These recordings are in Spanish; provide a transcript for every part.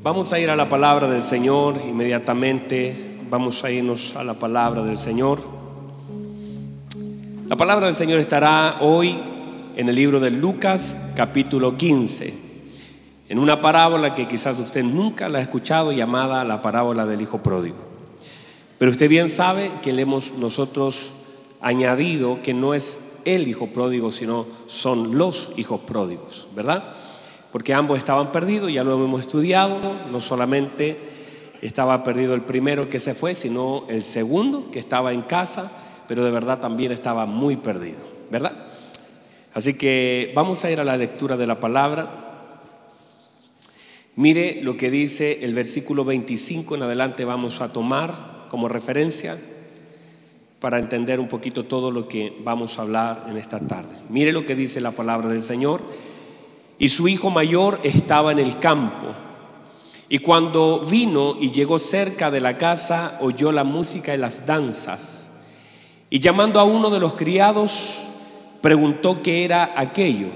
Vamos a ir a la palabra del Señor inmediatamente. Vamos a irnos a la palabra del Señor. La palabra del Señor estará hoy en el libro de Lucas capítulo 15, en una parábola que quizás usted nunca la ha escuchado llamada la parábola del Hijo Pródigo. Pero usted bien sabe que le hemos nosotros añadido que no es el Hijo Pródigo, sino son los hijos pródigos, ¿verdad? Porque ambos estaban perdidos, ya lo hemos estudiado, no solamente estaba perdido el primero que se fue, sino el segundo que estaba en casa, pero de verdad también estaba muy perdido, ¿verdad? Así que vamos a ir a la lectura de la palabra. Mire lo que dice el versículo 25 en adelante vamos a tomar como referencia para entender un poquito todo lo que vamos a hablar en esta tarde. Mire lo que dice la palabra del Señor y su hijo mayor estaba en el campo. Y cuando vino y llegó cerca de la casa, oyó la música y las danzas. Y llamando a uno de los criados, preguntó qué era aquello.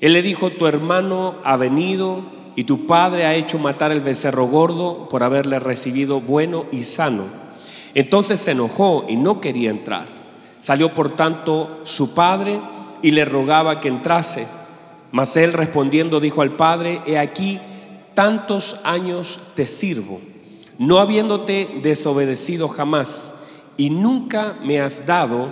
Él le dijo, tu hermano ha venido y tu padre ha hecho matar el becerro gordo por haberle recibido bueno y sano. Entonces se enojó y no quería entrar. Salió por tanto su padre y le rogaba que entrase. Mas él respondiendo dijo al Padre, he aquí, tantos años te sirvo, no habiéndote desobedecido jamás, y nunca me has dado,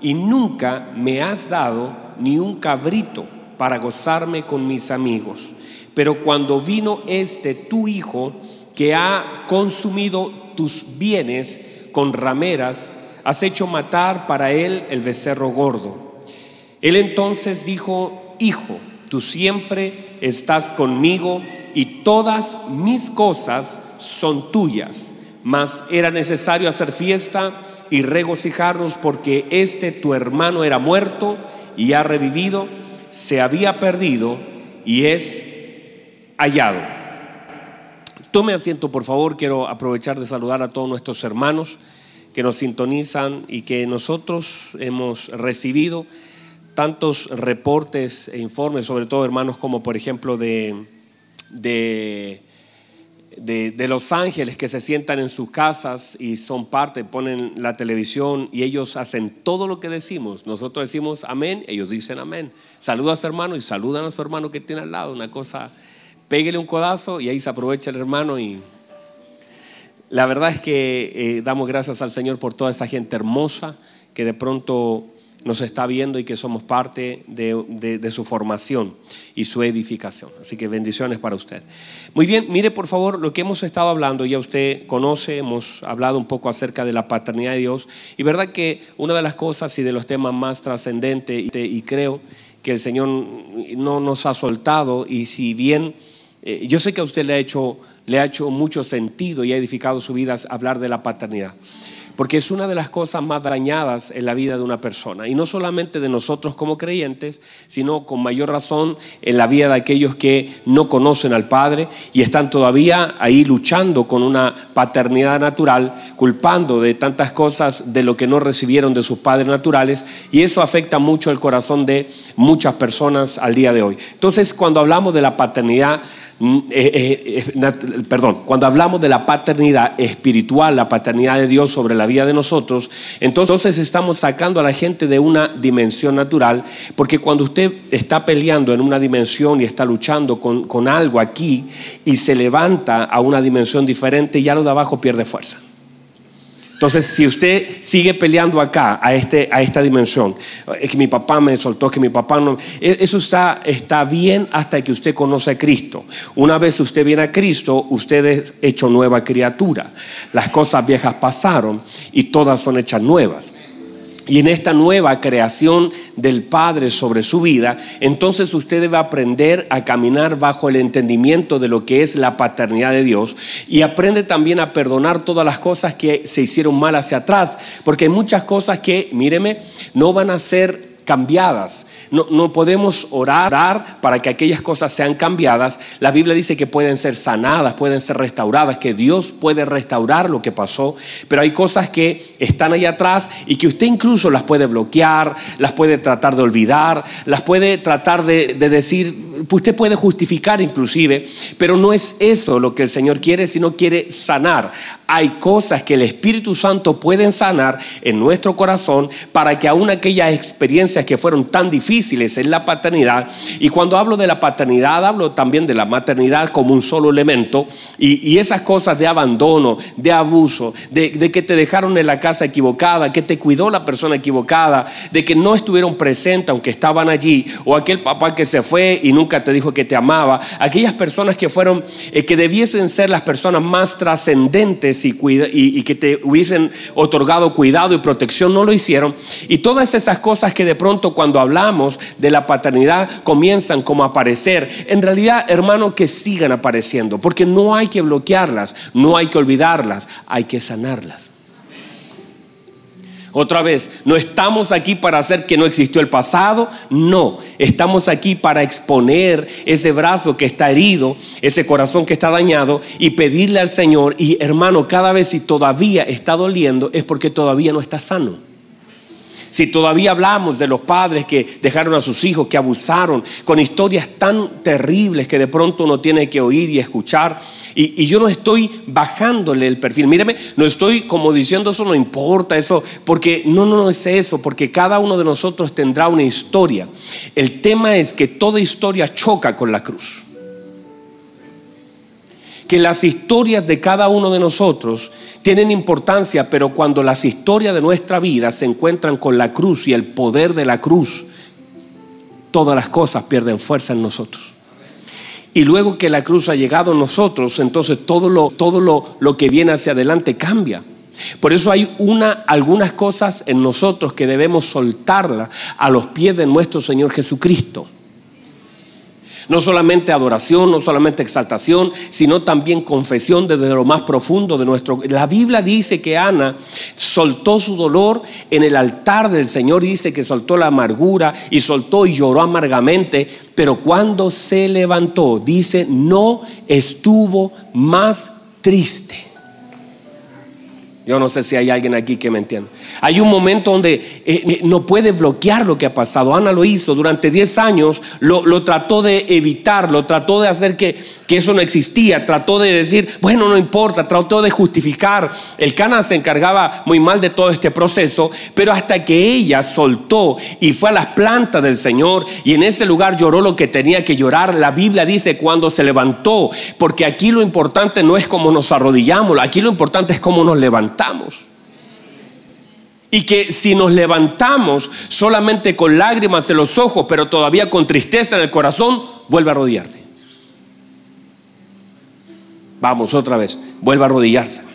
y nunca me has dado ni un cabrito para gozarme con mis amigos. Pero cuando vino este tu hijo, que ha consumido tus bienes con rameras, has hecho matar para él el becerro gordo. Él entonces dijo, hijo, tú siempre estás conmigo y todas mis cosas son tuyas. Mas era necesario hacer fiesta y regocijarnos porque este tu hermano era muerto y ha revivido, se había perdido y es hallado. Tome asiento, por favor. Quiero aprovechar de saludar a todos nuestros hermanos que nos sintonizan y que nosotros hemos recibido tantos reportes e informes, sobre todo hermanos como por ejemplo de, de, de, Los Ángeles que se sientan en sus casas y son parte, ponen la televisión y ellos hacen todo lo que decimos. Nosotros decimos amén, ellos dicen amén. Saluda a su hermano y saludan a su hermano que tiene al lado. Una cosa, pégale un codazo y ahí se aprovecha el hermano y... La verdad es que eh, damos gracias al Señor por toda esa gente hermosa que de pronto nos está viendo y que somos parte de, su formación y su edificación. Así que bendiciones para usted. Muy bien, mire por favor lo que hemos estado hablando, ya usted conoce, hemos hablado un poco acerca de la paternidad de Dios y verdad que una de las cosas y de los temas más trascendentes y, creo que el Señor no nos ha soltado y si bien eh, yo sé que a usted le ha hecho, le ha hecho mucho sentido y ha edificado su vida hablar de la paternidad porque es una de las cosas más dañadas en la vida de una persona. Y no solamente de nosotros como creyentes, sino con mayor razón en la vida de aquellos que no conocen al Padre y están todavía ahí luchando con una paternidad natural, culpando de tantas cosas de lo que no recibieron de sus padres naturales. Y eso afecta mucho el corazón de muchas personas al día de hoy. Entonces, cuando hablamos de la paternidad, eh, eh, eh, perdón, cuando hablamos de la paternidad espiritual, la paternidad de Dios sobre la vida de nosotros, entonces estamos sacando a la gente de una dimensión natural, porque cuando usted está peleando en una dimensión y está luchando con, con algo aquí y se levanta a una dimensión diferente, ya lo de abajo pierde fuerza. Entonces, si usted sigue peleando acá, a, este, a esta dimensión, es que mi papá me soltó, que mi papá no, e, eso está, está bien hasta que usted conoce a Cristo. Una vez usted viene a Cristo, usted es hecho nueva criatura. Las cosas viejas pasaron y todas son hechas nuevas y en esta nueva creación del Padre sobre su vida, entonces usted debe aprender a caminar bajo el entendimiento de lo que es la paternidad de Dios y aprende también a perdonar todas las cosas que se hicieron mal hacia atrás, porque hay muchas cosas que, míreme, no van a ser cambiadas. No, no, podemos orar para que aquellas cosas sean cambiadas. La Biblia dice que pueden ser sanadas, pueden ser restauradas, que Dios puede restaurar lo que pasó, pero hay cosas que están ahí atrás y que usted incluso las puede bloquear, las puede tratar de olvidar, las puede tratar de, de decir, usted puede justificar inclusive, pero no es eso lo que el Señor quiere, sino quiere sanar. Hay cosas que el Espíritu Santo pueden sanar en nuestro corazón para que aún aquellas experiencias que fueron tan difíciles en la paternidad, y cuando hablo de la paternidad, hablo también de la maternidad como un solo elemento, y, esas cosas de abandono, de abuso, de, de que te dejaron en la casa equivocada, que te cuidó la persona equivocada, de que no estuvieron presentes aunque estaban allí, o aquel papá que se fue y nunca te dijo que te amaba, aquellas personas que fueron, eh, que debiesen ser las personas más trascendentes y, y, que te hubiesen otorgado cuidado y protección, no lo hicieron. Y todas esas cosas que de pronto cuando hablamos de la paternidad comienzan como a aparecer, en realidad, hermano, que sigan apareciendo, porque no hay que bloquearlas, no hay que olvidarlas, hay que sanarlas. Otra vez, no estamos aquí para hacer que no existió el pasado, no, estamos aquí para exponer ese brazo que está herido, ese corazón que está dañado y pedirle al Señor, y hermano, cada vez si todavía está doliendo es porque todavía no está sano. Si todavía hablamos de los padres que dejaron a sus hijos, que abusaron, con historias tan terribles que de pronto uno tiene que oír y escuchar, y, yo no estoy bajándole el perfil, míreme, no estoy como diciendo eso no importa, eso, porque no, no, no es eso, porque cada uno de nosotros tendrá una historia. El tema es que toda historia choca con la cruz que las historias de cada uno de nosotros tienen importancia, pero cuando las historias de nuestra vida se encuentran con la cruz y el poder de la cruz, todas las cosas pierden fuerza en nosotros. Y luego que la cruz ha llegado a nosotros, entonces todo lo, todo lo, lo que viene hacia adelante cambia. Por eso hay una, algunas cosas en nosotros que debemos soltarlas a los pies de nuestro Señor Jesucristo. No solamente adoración, no solamente exaltación, sino también confesión desde lo más profundo de nuestro... La Biblia dice que Ana soltó su dolor en el altar del Señor, dice que soltó la amargura y soltó y lloró amargamente, pero cuando se levantó, dice, no estuvo más triste. Yo no sé si hay alguien aquí que me entienda. Hay un momento donde eh, eh, no puede bloquear lo que ha pasado. Ana lo hizo durante 10 años, lo, trató de evitar, lo trató de hacer que, que, eso no existía, trató de decir, bueno, no importa, trató de justificar. El Cana se encargaba muy mal de todo este proceso, pero hasta que ella soltó y fue a las plantas del Señor y en ese lugar lloró lo que tenía que llorar, la Biblia dice cuando se levantó, porque aquí lo importante no es cómo nos arrodillamos, aquí lo importante es cómo nos levantamos. Y que si nos levantamos solamente con lágrimas en los ojos, pero todavía con tristeza en el corazón, vuelve a arrodillarte. Vamos otra vez, vuelve a arrodillarse.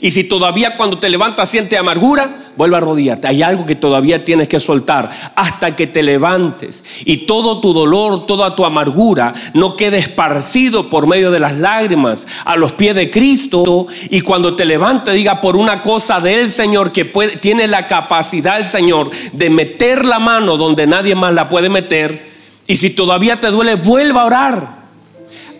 Y si todavía cuando te levantas siente amargura, vuelve a arrodillarte. Hay algo que todavía tienes que soltar hasta que te levantes. Y todo tu dolor, toda tu amargura no quede esparcido por medio de las lágrimas a los pies de Cristo. Y cuando te levantes, diga por una cosa del Señor que puede, tiene la capacidad el Señor de meter la mano donde nadie más la puede meter. Y si todavía te duele, vuelva a orar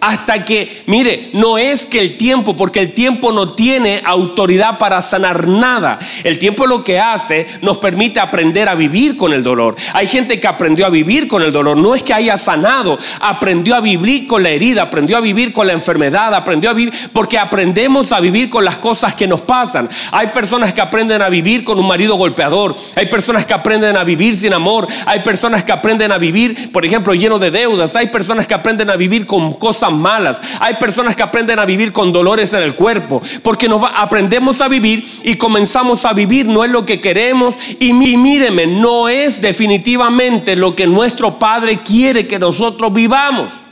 hasta que, mire, no es que el tiempo, porque el tiempo no tiene autoridad para sanar nada. El tiempo lo que hace nos permite aprender a vivir con el dolor. Hay gente que aprendió a vivir con el dolor, no es que haya sanado, aprendió a vivir con la herida, aprendió a vivir con la enfermedad, aprendió a vivir, porque aprendemos a vivir con las cosas que nos pasan. Hay personas que aprenden a vivir con un marido golpeador, hay personas que aprenden a vivir sin amor, hay personas que aprenden a vivir, por ejemplo, lleno de deudas, hay personas que aprenden a vivir con cosas malas. Hay personas que aprenden a vivir con dolores en el cuerpo, porque nos aprendemos a vivir y comenzamos a vivir, no es lo que queremos. Y, míreme, no es definitivamente lo que nuestro Padre quiere que nosotros vivamos.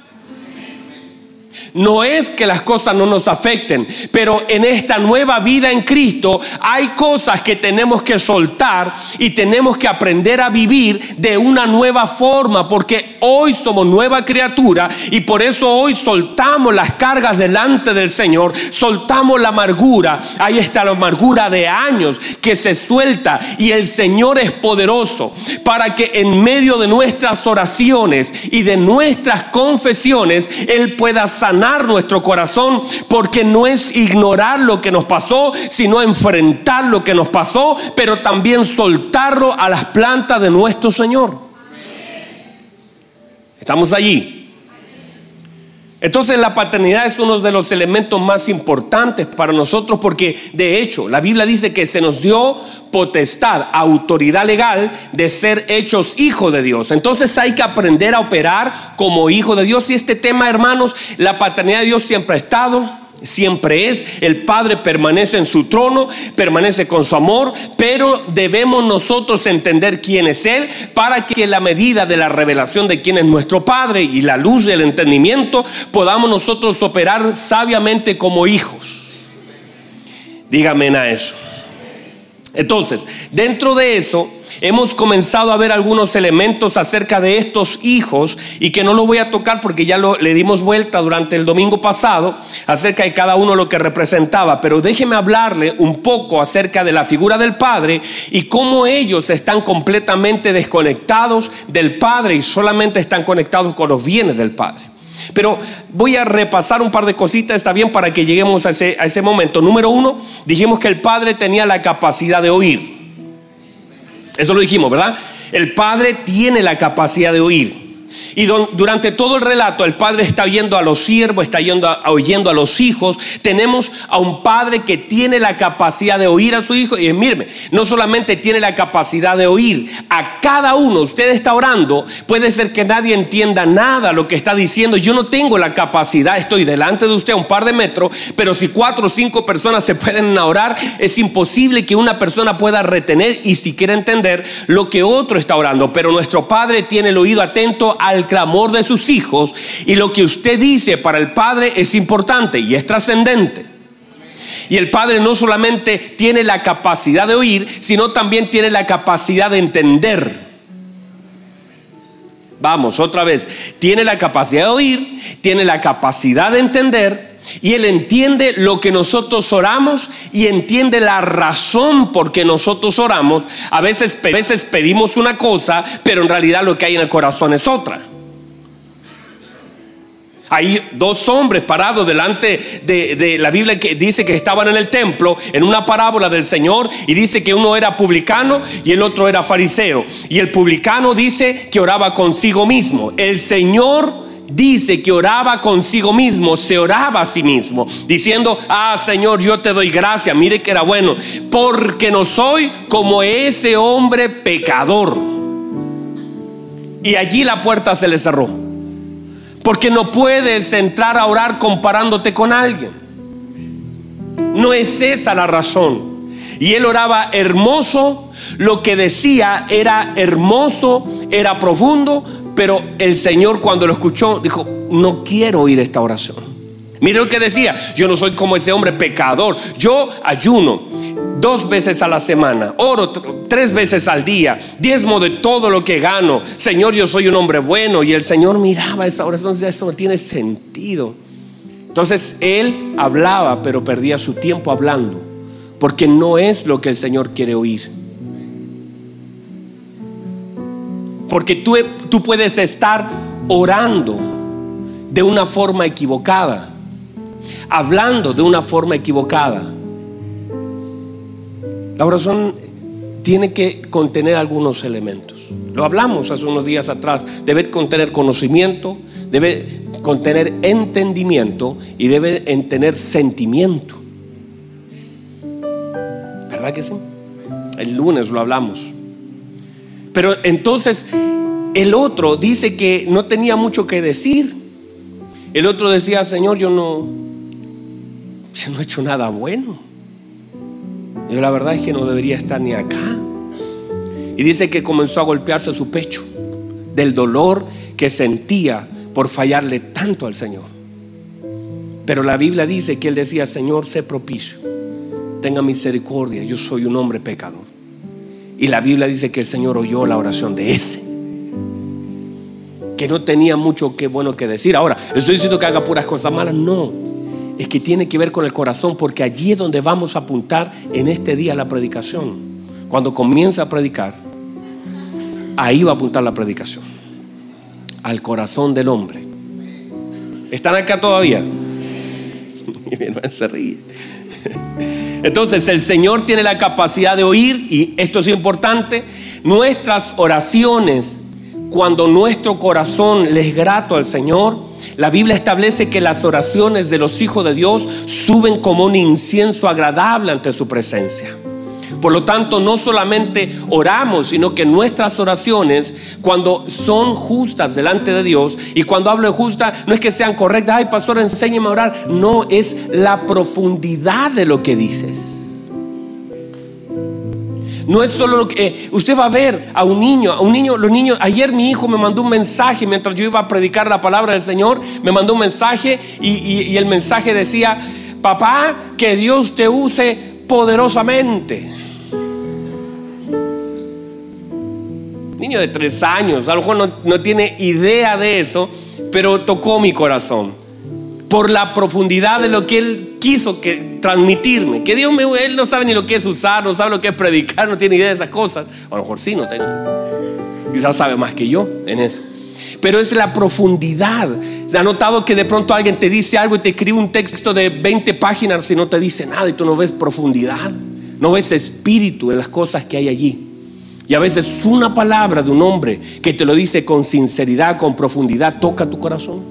No es que las cosas no nos afecten, pero en esta nueva vida en Cristo hay cosas que tenemos que soltar y tenemos que aprender a vivir de una nueva forma, porque hoy somos nueva criatura y por eso hoy soltamos las cargas delante del Señor, soltamos la amargura. Ahí está la amargura de años que se suelta y el Señor es poderoso para que en medio de nuestras oraciones y de nuestras confesiones Él pueda sanar nuestro corazón, porque no es ignorar lo que nos pasó, sino enfrentar lo que nos pasó, pero también soltarlo a las plantas de nuestro Señor. Estamos allí. Entonces la paternidad es uno de los elementos más importantes para nosotros porque de hecho la Biblia dice que se nos dio potestad, autoridad legal de ser hechos hijos de Dios. Entonces hay que aprender a operar como hijo de Dios y este tema hermanos, la paternidad de Dios siempre ha estado siempre es. El Padre permanece en su trono, permanece con su amor, pero debemos nosotros entender quién es Él para que la medida de la revelación de quién es nuestro Padre y la luz del entendimiento podamos nosotros operar sabiamente como hijos. Dígame a eso. Entonces, dentro de eso, hemos comenzado a ver algunos elementos acerca de estos hijos y que no lo voy a tocar porque ya lo, le dimos vuelta durante el domingo pasado acerca de cada uno lo que representaba, pero déjeme hablarle un poco acerca de la figura del Padre y cómo ellos están completamente desconectados del Padre y solamente están conectados con los bienes del Padre. Pero voy a repasar un par de cositas, está bien, para que lleguemos a ese, a ese momento. Número uno, dijimos que el Padre tenía la capacidad de oír. Eso lo dijimos, ¿verdad? El Padre tiene la capacidad de oír. Y durante todo el relato el padre está oyendo a los siervos, está oyendo a, los hijos. Tenemos a un padre que tiene la capacidad de oír a su hijo. Y míreme, no solamente tiene la capacidad de oír, a cada uno, usted está orando, puede ser que nadie entienda nada lo que está diciendo. Yo no tengo la capacidad, estoy delante de usted a un par de metros, pero si cuatro o cinco personas se pueden orar, es imposible que una persona pueda retener y siquiera entender lo que otro está orando. Pero nuestro Padre tiene el oído atento al clamor de sus hijos y lo que usted dice para el Padre es importante y es trascendente. Y el Padre no solamente tiene la capacidad de oír, sino también tiene la capacidad de entender. Vamos, otra vez, tiene la capacidad de oír, tiene la capacidad de entender y Él entiende lo que nosotros oramos y entiende la razón por que nosotros oramos. A veces, a veces pedimos una cosa, pero en realidad lo que hay en el corazón es otra. Hay dos hombres parados delante de, la Biblia que dice que estaban en el templo en una parábola del Señor y dice que uno era publicano y el otro era fariseo. Y el publicano dice que oraba consigo mismo. El Señor dice que oraba consigo mismo, se oraba a sí mismo, diciendo, ah Señor, yo te doy gracia, mire que era bueno, porque no soy como ese hombre pecador. Y allí la puerta se le cerró. Porque no puedes entrar a orar comparándote con alguien. No es esa la razón. Y él oraba hermoso, lo que decía era hermoso, era profundo, pero el Señor cuando lo escuchó dijo, no quiero oír esta oración. Mire lo que decía, yo no soy como ese hombre pecador, yo ayuno dos veces a la semana, oro tres veces al día, diezmo de todo lo que gano. Señor, yo soy un hombre bueno. Y el Señor miraba esa oración, eso no tiene sentido. Entonces él hablaba, pero perdía su tiempo hablando, porque no es lo que el Señor quiere oír. Porque tú, tú puedes estar orando de una forma equivocada, hablando de una forma equivocada la oración tiene que contener algunos elementos. Lo hablamos hace unos días atrás. Debe contener conocimiento, debe contener entendimiento y debe tener sentimiento. ¿Verdad que sí? El lunes lo hablamos. Pero entonces el otro dice que no tenía mucho que decir. El otro decía, Señor, yo no, yo no he hecho nada bueno. Yo la verdad es que no debería estar ni acá. Y dice que comenzó a golpearse su pecho del dolor que sentía por fallarle tanto al Señor. Pero la Biblia dice que él decía, Señor, sé propicio, tenga misericordia, yo soy un hombre pecador. Y la Biblia dice que el Señor oyó la oración de ese, que no tenía mucho que bueno que decir. Ahora, estoy diciendo que haga puras cosas malas, no. Es que tiene que ver con el corazón, porque allí es donde vamos a apuntar en este día la predicación. Cuando comienza a predicar, ahí va a apuntar la predicación. Al corazón del hombre. ¿Están acá todavía? Mi hermano se ríe. Entonces el Señor tiene la capacidad de oír, y esto es importante, nuestras oraciones, cuando nuestro corazón le es grato al Señor, la Biblia establece que las oraciones de los hijos de Dios suben como un incienso agradable ante su presencia. Por lo tanto, no solamente oramos, sino que nuestras oraciones, cuando son justas delante de Dios, y cuando hablo de justa, no es que sean correctas, ay pastor, enséñeme a orar, no, es la profundidad de lo que dices. No es solo lo que eh, usted va a ver a un niño, a un niño, los niños. Ayer mi hijo me mandó un mensaje mientras yo iba a predicar la palabra del Señor. Me mandó un mensaje y el mensaje decía: Papá, que Dios te use poderosamente. Niño de tres años, a lo mejor no, tiene idea de eso, pero tocó mi corazón por la profundidad de lo que él quiso que, transmitirme. Que Dios me, él no sabe ni lo que es usar, no sabe lo que es predicar, no tiene idea de esas cosas. A lo mejor sí, no tengo. Quizás sabe más que yo en eso. Pero es la profundidad. ¿Se ha notado que de pronto alguien te dice algo y te escribe un texto de 20 páginas y no te dice nada y tú no ves profundidad? No ves espíritu de las cosas que hay allí. Y a veces una palabra de un hombre que te lo dice con sinceridad, con profundidad, toca tu corazón.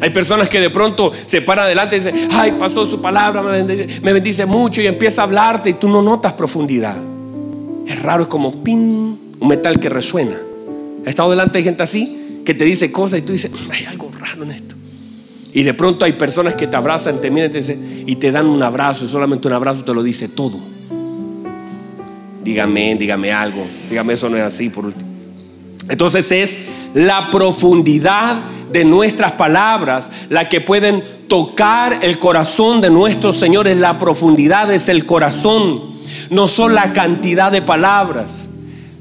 Hay personas que de pronto se paran adelante y dicen, ay, pastor, su palabra me bendice, me mucho y empieza a hablarte y tú no notas profundidad. Es raro, es como pin, un metal que resuena. ¿Ha estado delante de gente así que te dice cosas y tú dices, hay algo raro en esto? Y de pronto hay personas que te abrazan, te miran y te, y te dan un abrazo y solamente un abrazo te lo dice todo dígame, dígame algo, dígame eso no es así por último. Entonces es la profundidad de nuestras palabras la que pueden tocar el corazón de nuestros señores. La profundidad es el corazón, no son la cantidad de palabras.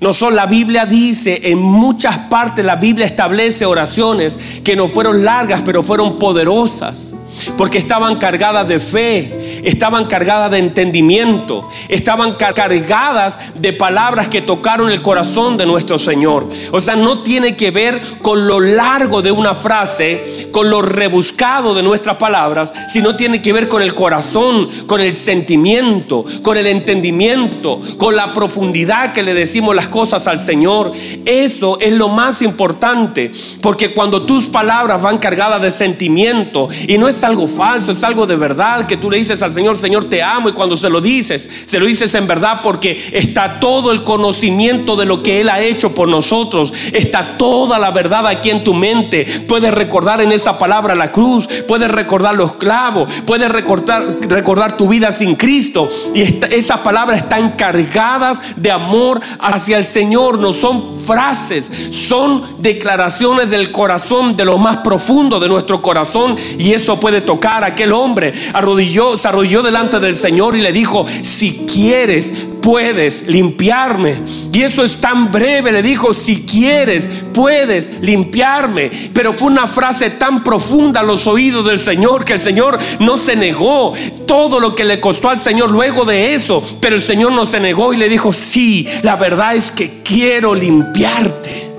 No son, la Biblia dice, en muchas partes la Biblia establece oraciones que no fueron largas, pero fueron poderosas porque estaban cargadas de fe, estaban cargadas de entendimiento, estaban cargadas de palabras que tocaron el corazón de nuestro Señor. O sea, no tiene que ver con lo largo de una frase, con lo rebuscado de nuestras palabras, sino tiene que ver con el corazón, con el sentimiento, con el entendimiento, con la profundidad que le decimos las cosas al Señor. Eso es lo más importante, porque cuando tus palabras van cargadas de sentimiento y no es algo falso, es algo de verdad que tú le dices al Señor, Señor, te amo. Y cuando se lo dices, se lo dices en verdad porque está todo el conocimiento de lo que Él ha hecho por nosotros. Está toda la verdad aquí en tu mente. Puedes recordar en esa palabra la cruz, puedes recordar los clavos, puedes recordar, recordar tu vida sin Cristo. Y esas palabras están cargadas de amor hacia el Señor. No son frases, son declaraciones del corazón, de lo más profundo de nuestro corazón. Y eso puede tocar a aquel hombre. Arrodilló, se arrodilló delante del Señor y le dijo, si quieres, puedes limpiarme. Y eso es tan breve, le dijo, si quieres, puedes limpiarme. Pero fue una frase tan profunda a los oídos del Señor que el Señor no se negó. Todo lo que le costó al Señor luego de eso, pero el Señor no se negó y le dijo, sí, la verdad es que quiero limpiarte.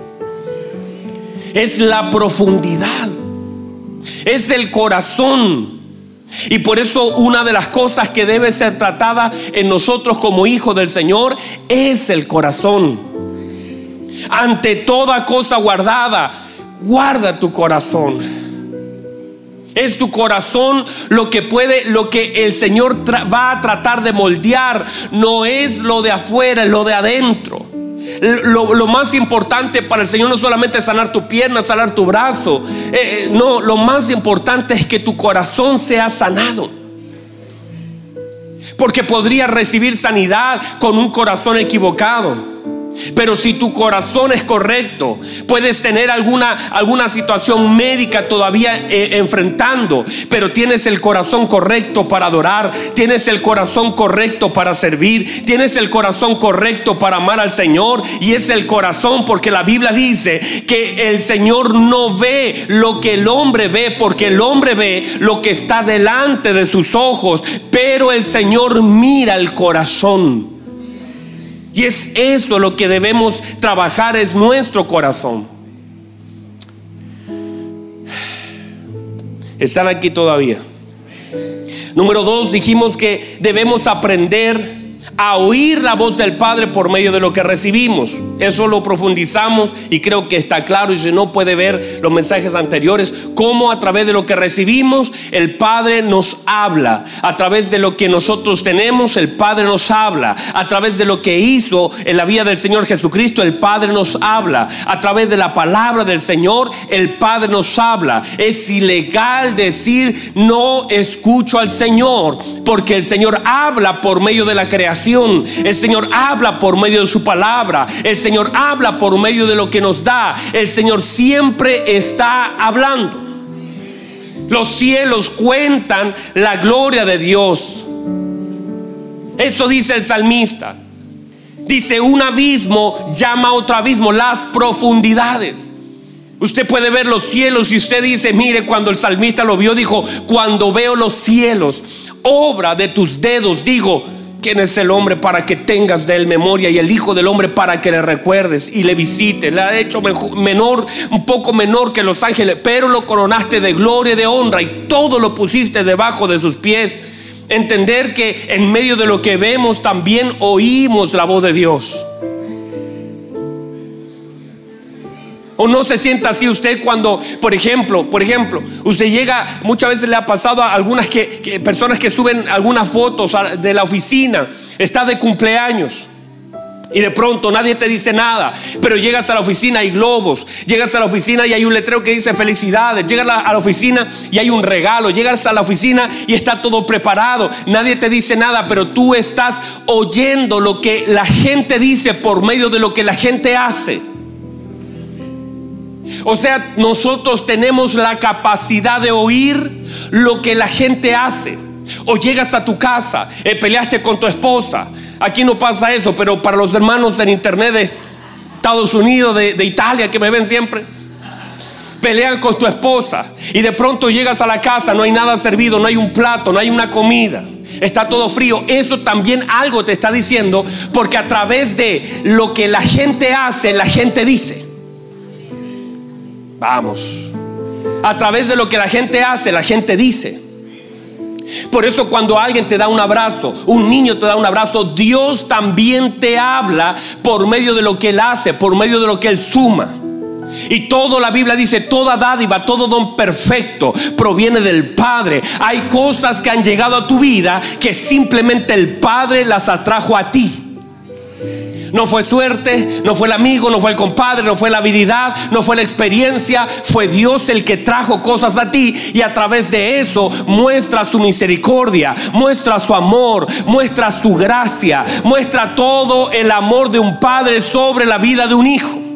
Es la profundidad es el corazón. Y por eso una de las cosas que debe ser tratada en nosotros como hijos del Señor es el corazón. Ante toda cosa guardada, guarda tu corazón. Es tu corazón lo que puede, lo que el Señor va a tratar de moldear. No es lo de afuera, es lo de adentro. Lo, más importante para el Señor no solamente es sanar tu pierna, sanar tu brazo. Eh, eh, no, lo más importante es que tu corazón sea sanado. Porque podría recibir sanidad con un corazón equivocado. Pero si tu corazón es correcto, puedes tener alguna, alguna situación médica todavía eh, enfrentando, pero tienes el corazón correcto para adorar, tienes el corazón correcto para servir, tienes el corazón correcto para amar al Señor y es el corazón porque la Biblia dice que el Señor no ve lo que el hombre ve, porque el hombre ve lo que está delante de sus ojos, pero el Señor mira el corazón. Y es eso lo que debemos trabajar, es nuestro corazón. ¿Están aquí todavía? Número dos, dijimos que debemos aprender a oír la voz del Padre por medio de lo que recibimos. Eso lo profundizamos y creo que está claro y si no puede ver los mensajes anteriores, cómo a través de lo que recibimos el Padre nos habla. A través de lo que nosotros tenemos, el Padre nos habla. A través de lo que hizo en la vida del Señor Jesucristo, el Padre nos habla. A través de la palabra del Señor, el Padre nos habla. Es ilegal decir no escucho al Señor, porque el Señor habla por medio de la creación el Señor habla por medio de su palabra. El Señor habla por medio de lo que nos da. El Señor siempre está hablando. Los cielos cuentan la gloria de Dios. Eso dice el salmista. Dice, un abismo llama a otro abismo, las profundidades. Usted puede ver los cielos y usted dice, mire, cuando el salmista lo vio, dijo, cuando veo los cielos, obra de tus dedos, digo, ¿Quién es el hombre para que tengas de él memoria y el Hijo del hombre para que le recuerdes y le visites? Le ha hecho menor, un poco menor que los ángeles, pero lo coronaste de gloria y de honra y todo lo pusiste debajo de sus pies. Entender que en medio de lo que vemos también oímos la voz de Dios. O no se sienta así usted cuando, por ejemplo, por ejemplo, usted llega, muchas veces le ha pasado a algunas que, personas que suben algunas fotos de la oficina, está de cumpleaños. Y de pronto nadie te dice nada, pero llegas a la oficina y globos, llegas a la oficina y hay un letrero que dice felicidades, llegas a la oficina y hay un regalo, llegas a la oficina y está todo preparado, nadie te dice nada, pero tú estás oyendo lo que la gente dice por medio de lo que la gente hace. O sea, nosotros tenemos la capacidad de oír lo que la gente hace. O llegas a tu casa, eh, peleaste con tu esposa. Aquí no pasa eso, pero para los hermanos en internet de Estados Unidos, de, de Italia, que me ven siempre, pelean con tu esposa y de pronto llegas a la casa, no hay nada servido, no hay un plato, no hay una comida está todo frío. Eso también algo te está diciendo, porque a través de lo que la gente hace, la gente dice. Vamos. A través de lo que la gente hace, la gente dice. Por eso cuando alguien te da un abrazo, un niño te da un abrazo, Dios también te habla por medio de lo que Él hace, por medio de lo que Él suma. Y todo la Biblia dice, toda dádiva, todo don perfecto proviene del Padre. Hay cosas que han llegado a tu vida que simplemente el Padre las atrajo a ti. No fue suerte, no fue el amigo, no fue el compadre, no fue la habilidad, no fue la experiencia. Fue Dios el que trajo cosas a ti y a través de eso muestra su misericordia, muestra su amor, muestra su gracia, muestra todo el amor de un padre sobre la vida de un hijo.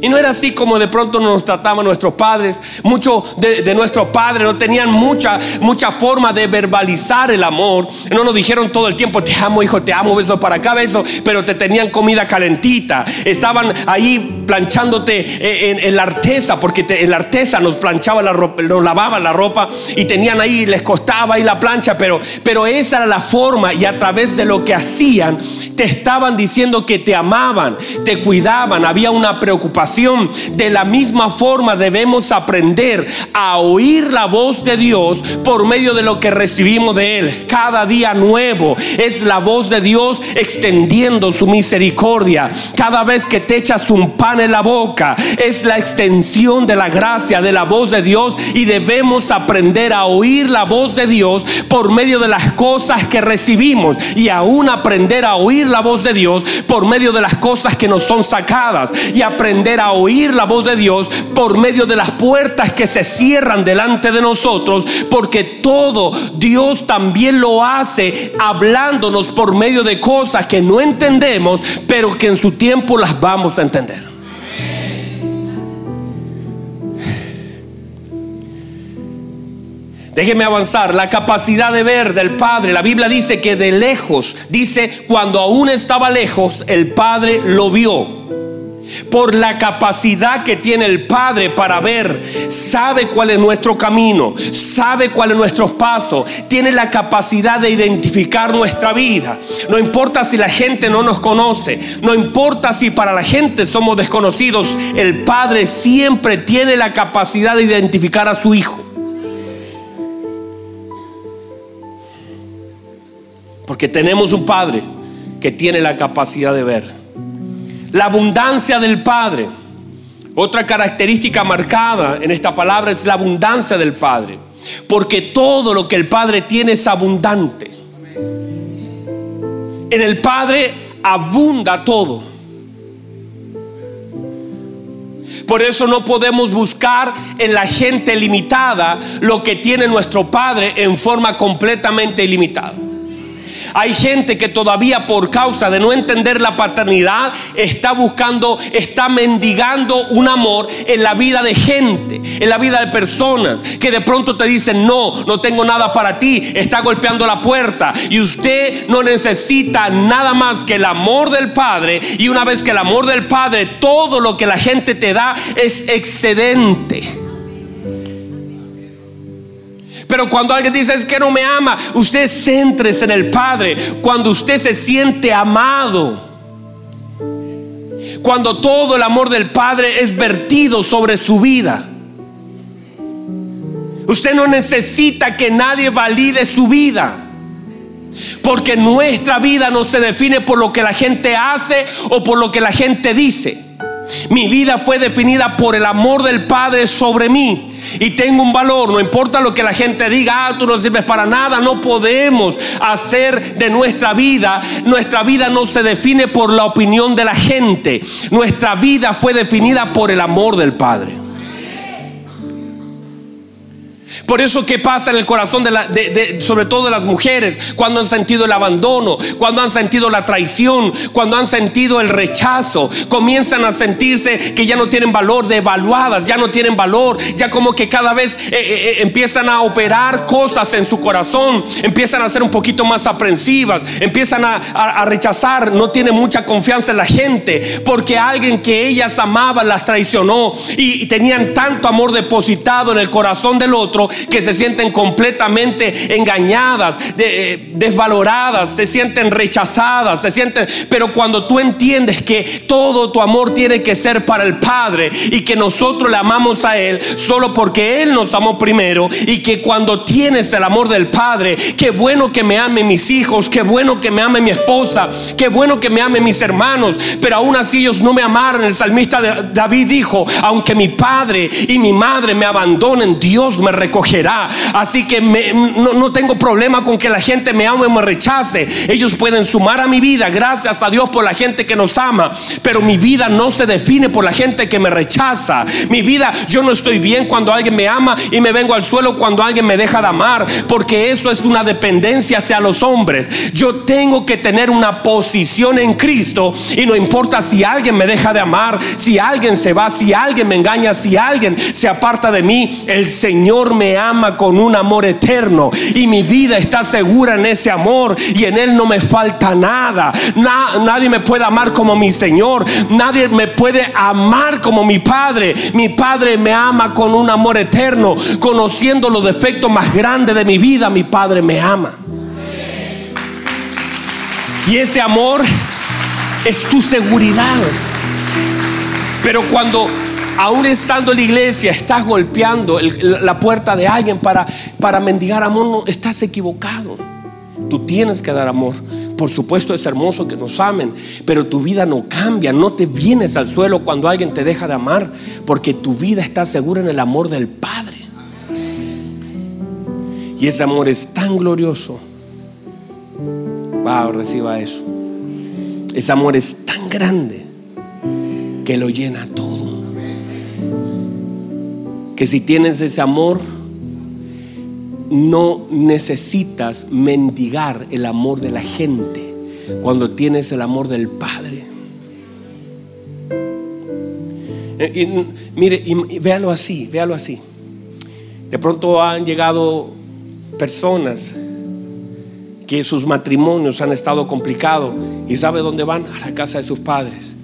Y no era así como de pronto nos trataban nuestros padres. Muchos de, nuestros padres no tenían mucha, mucha forma de verbalizar el amor. No nos dijeron todo el tiempo, te amo, hijo, te amo, beso para acá, beso. Pero te tenían comida calentita. Estaban ahí planchándote eh, en, la artesa, porque en la artesa nos planchaba la nos lavaban la ropa y tenían ahí, les costaba ahí la plancha. Pero, pero esa era la forma y a través de lo que hacían, te estaban diciendo que te amaban, te cuidaban, había una preocupación de la misma forma debemos aprender a oír la voz de Dios por medio de lo que recibimos de Él. Cada día nuevo es la voz de Dios extendiendo su misericordia. Cada vez que te echas un pan en la boca es la extensión de la gracia de la voz de Dios y debemos aprender a oír la voz de Dios por medio de las cosas que recibimos y aún aprender a oír la voz de Dios por medio de las cosas que nos son sacadas y aprender oír la voz de Dios por medio de las puertas que se cierran delante de nosotros, porque todo Dios también lo hace hablándonos por medio de cosas que no entendemos, pero que en su tiempo las vamos a entender. Déjeme avanzar. La capacidad de ver del Padre. La Biblia dice que de lejos, dice, cuando aún estaba lejos, el Padre lo vio. Por la capacidad que tiene el Padre para ver, sabe cuál es nuestro camino, sabe cuál es nuestro paso, tiene la capacidad de identificar nuestra vida. No importa si la gente no nos conoce, no importa si para la gente somos desconocidos, el Padre siempre tiene la capacidad de identificar a su Hijo. Porque tenemos un Padre que tiene la capacidad de ver. La abundancia del Padre. Otra característica marcada en esta palabra es la abundancia del Padre. Porque todo lo que el Padre tiene es abundante. En el Padre abunda todo. Por eso no podemos buscar en la gente limitada lo que tiene nuestro Padre en forma completamente ilimitada. Hay gente que todavía por causa de no entender la paternidad está buscando, está mendigando un amor en la vida de gente, en la vida de personas que de pronto te dicen, no, no tengo nada para ti, está golpeando la puerta y usted no necesita nada más que el amor del Padre y una vez que el amor del Padre, todo lo que la gente te da es excedente. Pero cuando alguien dice es que no me ama, usted centres en el Padre. Cuando usted se siente amado. Cuando todo el amor del Padre es vertido sobre su vida. Usted no necesita que nadie valide su vida. Porque nuestra vida no se define por lo que la gente hace o por lo que la gente dice. Mi vida fue definida por el amor del Padre sobre mí. Y tengo un valor, no importa lo que la gente diga, ah, tú no sirves para nada, no podemos hacer de nuestra vida, nuestra vida no se define por la opinión de la gente, nuestra vida fue definida por el amor del Padre. Por eso, ¿qué pasa en el corazón de, la, sobre todo de las mujeres cuando han sentido el abandono, cuando han sentido la traición, cuando han sentido el rechazo? Comienzan a sentirse que ya no tienen valor, devaluadas, ya no tienen valor, ya como que cada vez eh, eh, eh, empiezan a operar cosas en su corazón, empiezan a ser un poquito más aprensivas, empiezan a rechazar, no tienen mucha confianza en la gente, porque alguien que ellas amaban las traicionó y tenían tanto amor depositado en el corazón del otro que se sienten completamente engañadas, eh, desvaloradas, se sienten rechazadas, se sienten... Pero cuando tú entiendes que todo tu amor tiene que ser para el Padre y que nosotros le amamos a Él solo porque Él nos amó primero y que cuando tienes el amor del Padre, qué bueno que me amen mis hijos, qué bueno que me ame mi esposa, qué bueno que me amen mis hermanos, pero aún así ellos no me amaron. El salmista David dijo, aunque mi padre y mi madre me abandonen, Dios me recogerá Así que no, tengo problema con que la gente me ame o me rechace. Ellos pueden sumar a mi vida. Gracias a Dios por la gente que nos ama. Pero mi vida no se define por la gente que me rechaza. Mi vida, yo no estoy bien cuando alguien me ama y me vengo al suelo cuando alguien me deja de amar. Porque eso es una dependencia hacia los hombres. Yo tengo que tener una posición en Cristo. Y no importa si alguien me deja de amar, si alguien se va, si alguien me engaña, si alguien se aparta de mí. El Señor me ama con un amor eterno y mi vida está segura en ese amor y en Él no me falta nada. nadie me puede amar como mi Señor, nadie me puede amar como mi Padre. Mi Padre me ama con un amor eterno, conociendo los defectos más grandes de mi vida, mi Padre me ama. Y ese amor es tu seguridad. Pero cuando aún estando en la iglesia, estás golpeando la puerta de alguien para, para mendigar amor, no, estás equivocado. Tú tienes que dar amor. Por supuesto es hermoso que nos amen, pero tu vida no cambia. No te vienes al suelo cuando alguien te deja de amar, porque tu vida está segura en el amor del Padre. Y ese amor es tan glorioso. Wow, reciba eso. Ese amor es tan grande que lo llena todo. Que si tienes ese amor, no necesitas mendigar el amor de la gente cuando tienes el amor del Padre. Eh, mire, y, véalo así, véalo así. De pronto han llegado personas que sus matrimonios han estado complicados y sabe dónde van a la casa de sus padres.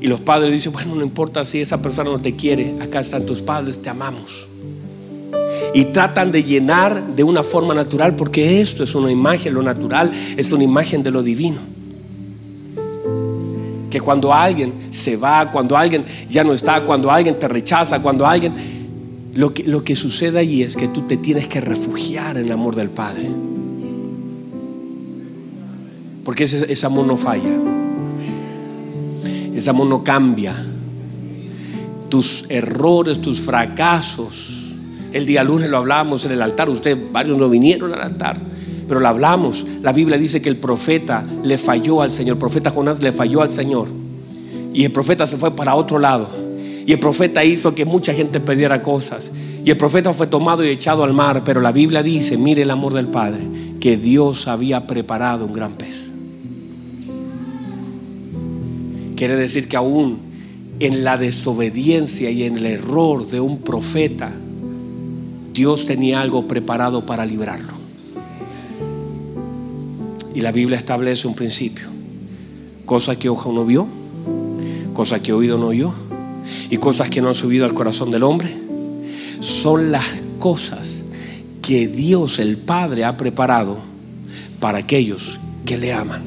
Y los padres dicen, bueno, no importa si esa persona no te quiere, acá están tus padres, te amamos. Y tratan de llenar de una forma natural, porque esto es una imagen, lo natural es una imagen de lo divino. Que cuando alguien se va, cuando alguien ya no está, cuando alguien te rechaza, cuando alguien... Lo que, lo que sucede allí es que tú te tienes que refugiar en el amor del Padre. Porque ese, ese amor no falla. Ese amor no cambia. Tus errores, tus fracasos. El día lunes lo hablamos en el altar. Ustedes, varios no vinieron al altar. Pero lo hablamos. La Biblia dice que el profeta le falló al Señor. El profeta Jonás le falló al Señor. Y el profeta se fue para otro lado. Y el profeta hizo que mucha gente perdiera cosas. Y el profeta fue tomado y echado al mar. Pero la Biblia dice, mire el amor del Padre, que Dios había preparado un gran pez. Quiere decir que aún en la desobediencia y en el error de un profeta, Dios tenía algo preparado para librarlo. Y la Biblia establece un principio. Cosa que ojo no vio, cosa que oído no oyó, y cosas que no han subido al corazón del hombre, son las cosas que Dios el Padre ha preparado para aquellos que le aman.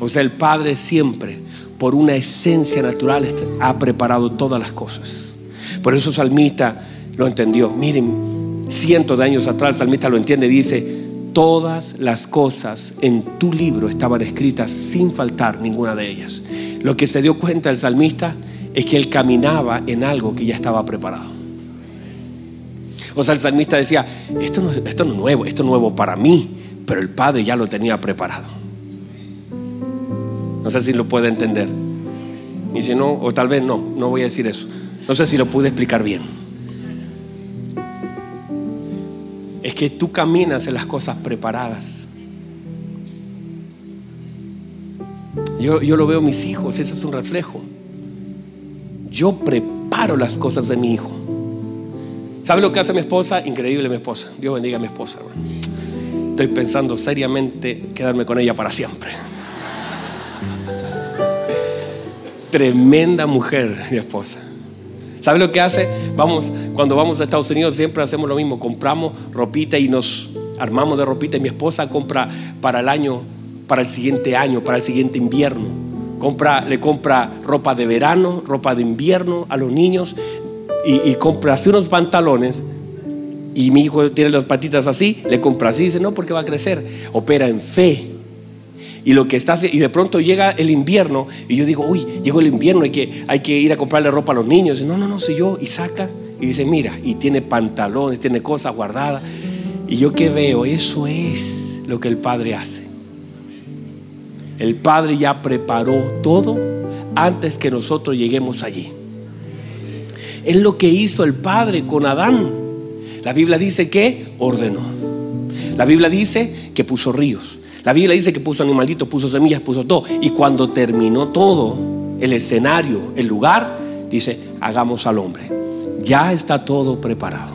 O sea, el Padre siempre, por una esencia natural, ha preparado todas las cosas. Por eso salmista lo entendió. Miren, cientos de años atrás el salmista lo entiende, dice, todas las cosas en tu libro estaban escritas sin faltar ninguna de ellas. Lo que se dio cuenta el salmista es que él caminaba en algo que ya estaba preparado. O sea, el salmista decía, esto no, esto no es nuevo, esto es nuevo para mí, pero el Padre ya lo tenía preparado. No sé si lo puede entender. Y si no, o tal vez no, no voy a decir eso. No sé si lo pude explicar bien. es que tú caminas en las cosas preparadas. Yo, yo lo veo en mis hijos, ese es un reflejo. Yo preparo las cosas de mi hijo. ¿Sabe lo que hace mi esposa? Increíble mi esposa. Dios bendiga a mi esposa. Estoy pensando seriamente quedarme con ella para siempre. Tremenda mujer, mi esposa. ¿Sabe lo que hace? Vamos, cuando vamos a Estados Unidos siempre hacemos lo mismo, compramos ropita y nos armamos de ropita y mi esposa compra para el año, para el siguiente año, para el siguiente invierno. Compra, le compra ropa de verano, ropa de invierno a los niños y, compra así unos pantalones y mi hijo tiene las patitas así, le compra así, dice, no, porque va a crecer. Opera en fe y lo que está y de pronto llega el invierno y yo digo, uy, llegó el invierno, hay que, hay que ir a comprarle ropa a los niños. no, no, no, soy yo. Y saca y dice, mira, y tiene pantalones, tiene cosas guardadas. Y yo que veo, eso es lo que el Padre hace. El Padre ya preparó todo antes que nosotros lleguemos allí. Es lo que hizo el Padre con Adán. La Biblia dice que ordenó. La Biblia dice que puso ríos. La Biblia dice que puso animalitos, puso semillas, puso todo. Y cuando terminó todo, el escenario, el lugar, dice, hagamos al hombre. Ya está todo preparado.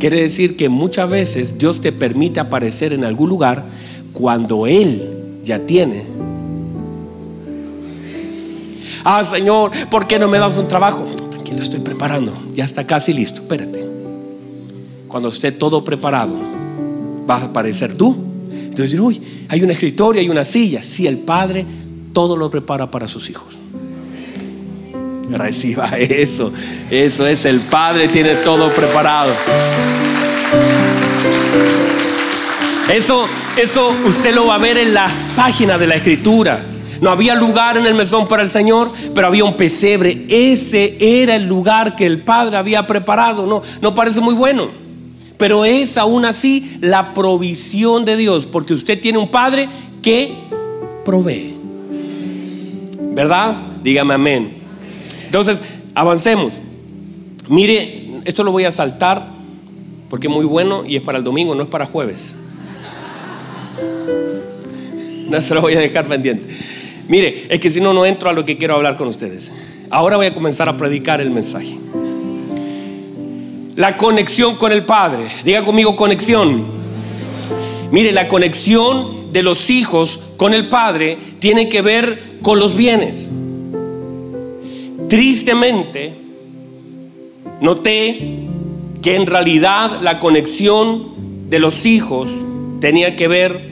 Quiere decir que muchas veces Dios te permite aparecer en algún lugar cuando Él ya tiene. Ah, Señor, ¿por qué no me das un trabajo? Tranquilo, estoy preparando. Ya está casi listo. Espérate. Cuando esté todo preparado, vas a aparecer tú. Entonces, uy, hay un escritorio, hay una silla. Si el Padre todo lo prepara para sus hijos. Reciba eso. Eso es, el Padre tiene todo preparado. Eso, eso usted lo va a ver en las páginas de la escritura. No había lugar en el mesón para el Señor, pero había un pesebre. Ese era el lugar que el Padre había preparado. No, no parece muy bueno pero es aún así la provisión de Dios, porque usted tiene un Padre que provee. ¿Verdad? Dígame amén. Entonces, avancemos. Mire, esto lo voy a saltar porque es muy bueno y es para el domingo, no es para jueves. No se lo voy a dejar pendiente. Mire, es que si no, no entro a lo que quiero hablar con ustedes. Ahora voy a comenzar a predicar el mensaje. La conexión con el Padre. Diga conmigo conexión. Mire, la conexión de los hijos con el Padre tiene que ver con los bienes. Tristemente, noté que en realidad la conexión de los hijos tenía que ver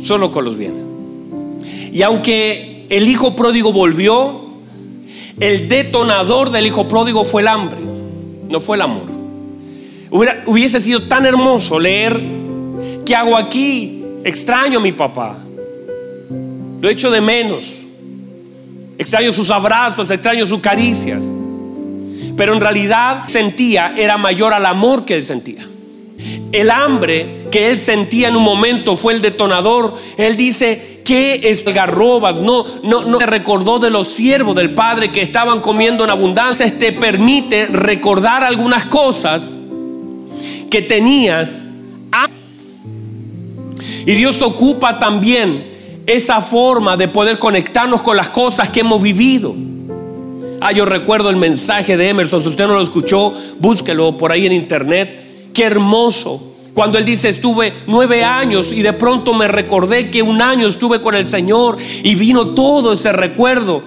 solo con los bienes. Y aunque el hijo pródigo volvió, el detonador del hijo pródigo fue el hambre, no fue el amor. hubiese sido tan hermoso leer, ¿qué hago aquí? Extraño a mi papá. Lo echo de menos. Extraño sus abrazos, extraño sus caricias. Pero en realidad sentía era mayor al amor que él sentía. El hambre que él sentía en un momento fue el detonador. Él dice, ¿qué es garrobas? No, no, no recordó de los siervos del Padre que estaban comiendo en abundancia. Te permite recordar algunas cosas que tenías. Y Dios ocupa también esa forma de poder conectarnos con las cosas que hemos vivido. Ah, yo recuerdo el mensaje de Emerson, si usted no lo escuchó, búsquelo por ahí en internet. Qué hermoso. Cuando él dice, estuve nueve años y de pronto me recordé que un año estuve con el Señor y vino todo ese recuerdo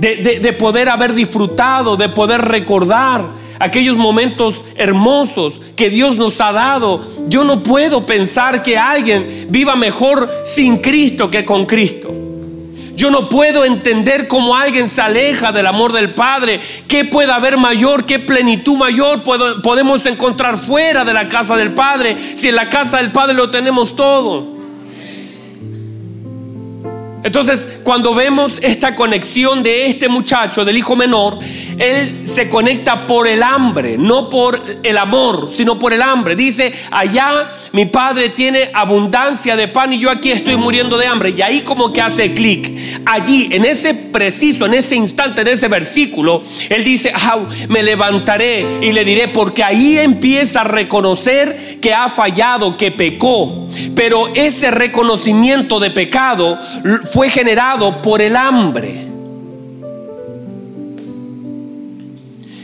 de, de poder haber disfrutado, de poder recordar aquellos momentos hermosos que Dios nos ha dado. Yo no puedo pensar que alguien viva mejor sin Cristo que con Cristo. Yo no puedo entender cómo alguien se aleja del amor del Padre. ¿Qué puede haber mayor? ¿Qué plenitud mayor podemos encontrar fuera de la casa del Padre? Si en la casa del Padre lo tenemos todo. Entonces, cuando vemos esta conexión de este muchacho, del hijo menor, él se conecta por el hambre, no por el amor, sino por el hambre. Dice, allá mi padre tiene abundancia de pan y yo aquí estoy muriendo de hambre. Y ahí como que hace clic. Allí, en ese preciso, en ese instante, en ese versículo, él dice, me levantaré y le diré, porque ahí empieza a reconocer que ha fallado, que pecó. Pero ese reconocimiento de pecado generado por el hambre.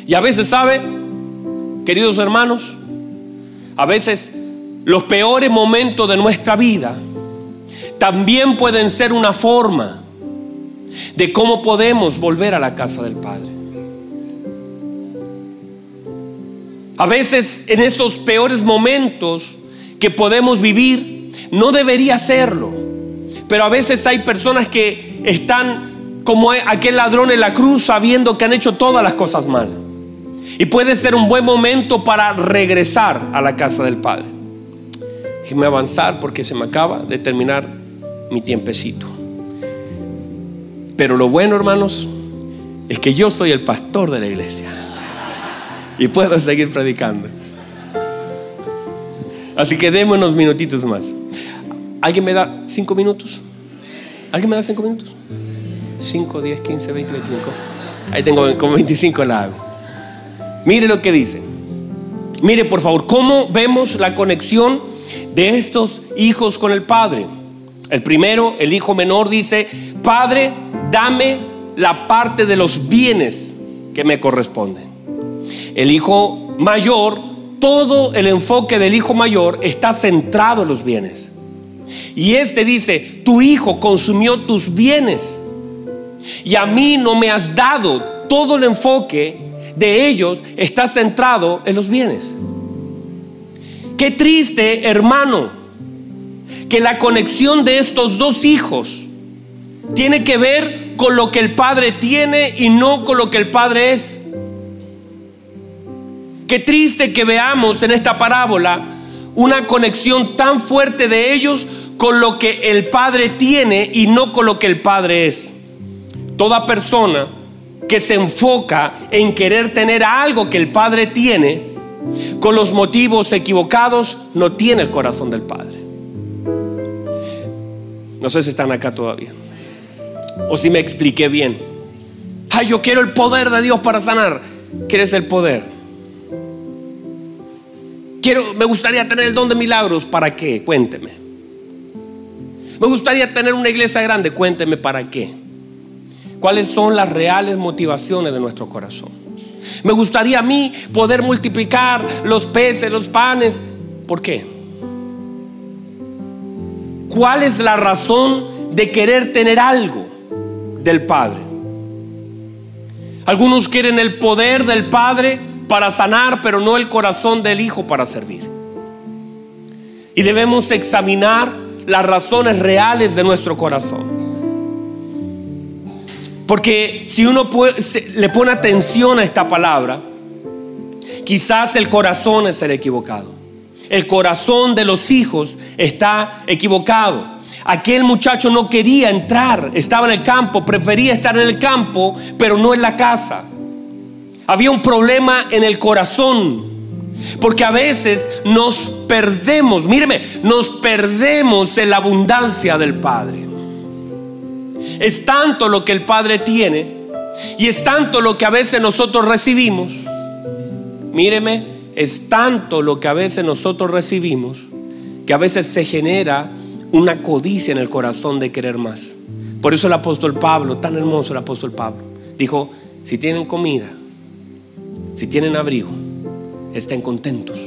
Y a veces, ¿sabe? Queridos hermanos, a veces los peores momentos de nuestra vida también pueden ser una forma de cómo podemos volver a la casa del Padre. A veces en esos peores momentos que podemos vivir, no debería serlo. Pero a veces hay personas que están como aquel ladrón en la cruz sabiendo que han hecho todas las cosas mal. Y puede ser un buen momento para regresar a la casa del Padre. Déjeme avanzar porque se me acaba de terminar mi tiempecito. Pero lo bueno, hermanos, es que yo soy el pastor de la iglesia. Y puedo seguir predicando. Así que déme unos minutitos más. ¿Alguien me da cinco minutos? ¿Alguien me da cinco minutos? Cinco, diez, quince, veinte, veinticinco. Ahí tengo como 25 la hago. Mire lo que dice. Mire, por favor, cómo vemos la conexión de estos hijos con el padre. El primero, el hijo menor, dice: Padre, dame la parte de los bienes que me corresponden. El hijo mayor, todo el enfoque del hijo mayor está centrado en los bienes. Y este dice, tu hijo consumió tus bienes y a mí no me has dado. Todo el enfoque de ellos está centrado en los bienes. Qué triste, hermano, que la conexión de estos dos hijos tiene que ver con lo que el padre tiene y no con lo que el padre es. Qué triste que veamos en esta parábola una conexión tan fuerte de ellos con lo que el Padre tiene y no con lo que el Padre es. Toda persona que se enfoca en querer tener algo que el Padre tiene, con los motivos equivocados, no tiene el corazón del Padre. No sé si están acá todavía. O si me expliqué bien. Ay, yo quiero el poder de Dios para sanar. ¿Quieres el poder? Quiero, me gustaría tener el don de milagros. ¿Para qué? Cuénteme. Me gustaría tener una iglesia grande. Cuénteme para qué. ¿Cuáles son las reales motivaciones de nuestro corazón? Me gustaría a mí poder multiplicar los peces, los panes. ¿Por qué? ¿Cuál es la razón de querer tener algo del Padre? Algunos quieren el poder del Padre para sanar, pero no el corazón del Hijo para servir. Y debemos examinar las razones reales de nuestro corazón. Porque si uno le pone atención a esta palabra, quizás el corazón es el equivocado. El corazón de los hijos está equivocado. Aquel muchacho no quería entrar, estaba en el campo, prefería estar en el campo, pero no en la casa. Había un problema en el corazón. Porque a veces nos perdemos, míreme, nos perdemos en la abundancia del Padre. Es tanto lo que el Padre tiene y es tanto lo que a veces nosotros recibimos. Míreme, es tanto lo que a veces nosotros recibimos que a veces se genera una codicia en el corazón de querer más. Por eso el apóstol Pablo, tan hermoso el apóstol Pablo, dijo, si tienen comida, si tienen abrigo, estén contentos.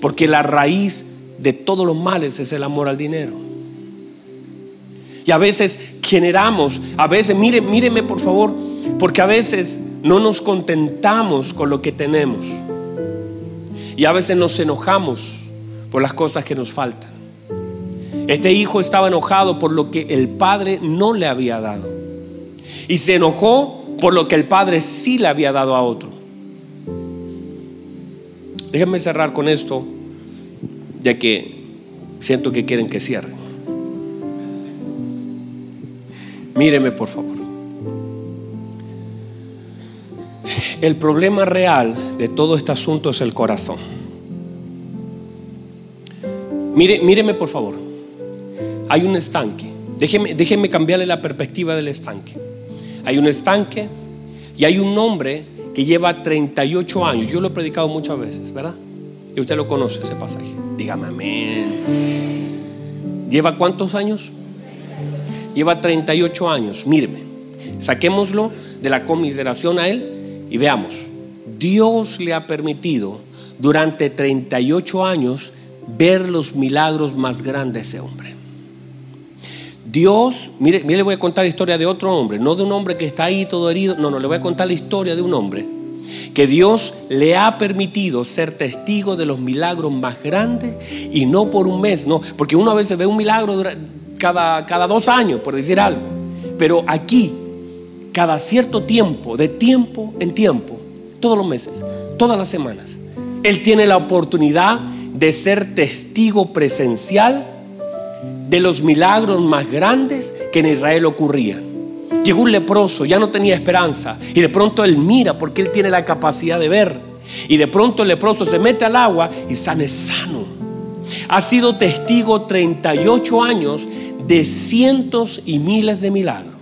Porque la raíz de todos los males es el amor al dinero. Y a veces generamos, a veces, mire, míreme por favor, porque a veces no nos contentamos con lo que tenemos. Y a veces nos enojamos por las cosas que nos faltan. Este hijo estaba enojado por lo que el padre no le había dado. Y se enojó por lo que el padre sí le había dado a otro. Déjenme cerrar con esto, ya que siento que quieren que cierre. Míreme por favor. El problema real de todo este asunto es el corazón. Mire, míreme por favor. Hay un estanque. Déjeme, déjeme cambiarle la perspectiva del estanque. Hay un estanque y hay un hombre que lleva 38 años. Yo lo he predicado muchas veces, ¿verdad? Y usted lo conoce ese pasaje. Dígame amén. ¿Lleva cuántos años? Lleva 38 años. Míreme. Saquémoslo de la conmiseración a él y veamos, Dios le ha permitido durante 38 años ver los milagros más grandes de ese hombre. Dios, mire, mire, le voy a contar la historia de otro hombre, no de un hombre que está ahí todo herido, no, no, le voy a contar la historia de un hombre que Dios le ha permitido ser testigo de los milagros más grandes y no por un mes, no, porque uno a veces ve un milagro cada, cada dos años, por decir algo, pero aquí cada cierto tiempo, de tiempo en tiempo, todos los meses, todas las semanas, Él tiene la oportunidad de ser testigo presencial de los milagros más grandes que en Israel ocurrían. Llegó un leproso, ya no tenía esperanza, y de pronto Él mira porque Él tiene la capacidad de ver. Y de pronto el leproso se mete al agua y sale sano. Ha sido testigo 38 años de cientos y miles de milagros.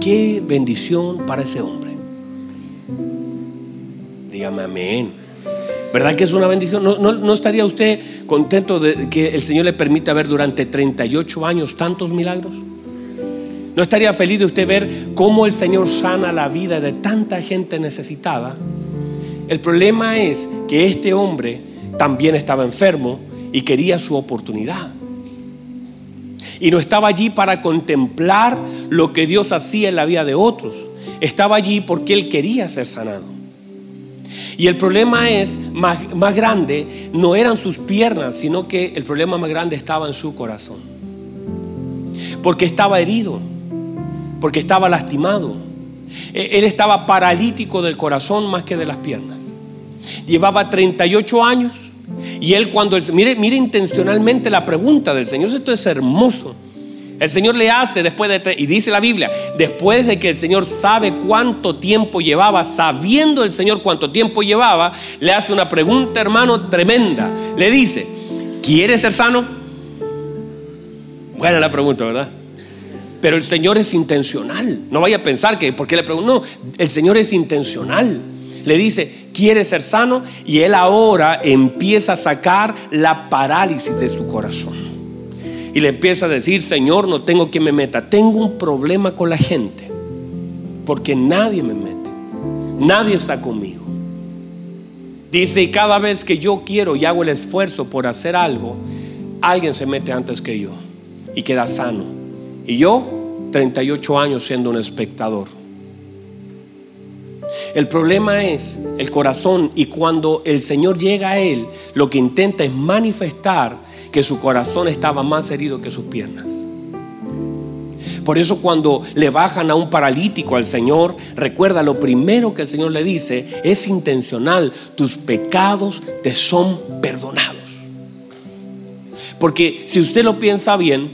Qué bendición para ese hombre. Dígame amén. ¿Verdad que es una bendición? ¿No, estaría usted contento de que el Señor le permita ver durante 38 años tantos milagros? ¿No estaría feliz de usted ver cómo el Señor sana la vida de tanta gente necesitada? El problema es que este hombre también estaba enfermo y quería su oportunidad y no estaba allí para contemplar lo que Dios hacía en la vida de otros. Estaba allí porque él quería ser sanado. Y el problema es más, más grande, no eran sus piernas, sino que el problema más grande estaba en su corazón. Porque estaba herido, porque estaba lastimado. E, él estaba paralítico del corazón más que de las piernas. Llevaba 38 años y él cuando, mire, mire intencionalmente la pregunta del Señor, esto es hermoso. El Señor le hace después de, y dice la Biblia, después de que el Señor sabe cuánto tiempo llevaba, sabiendo el Señor cuánto tiempo llevaba, le hace una pregunta, hermano, tremenda. Le dice, ¿quieres ser sano? Buena la pregunta, ¿verdad? Pero el Señor es intencional. No vaya a pensar que porque le pregunto, no, el Señor es intencional. Le dice, quiere ser sano y él ahora empieza a sacar la parálisis de su corazón. Y le empieza a decir, Señor, no tengo quien me meta. Tengo un problema con la gente. Porque nadie me mete. Nadie está conmigo. Dice, y cada vez que yo quiero y hago el esfuerzo por hacer algo, alguien se mete antes que yo y queda sano. Y yo, 38 años siendo un espectador. El problema es el corazón y cuando el Señor llega a él, lo que intenta es manifestar que su corazón estaba más herido que sus piernas. Por eso cuando le bajan a un paralítico al Señor, recuerda lo primero que el Señor le dice, es intencional, tus pecados te son perdonados. Porque si usted lo piensa bien,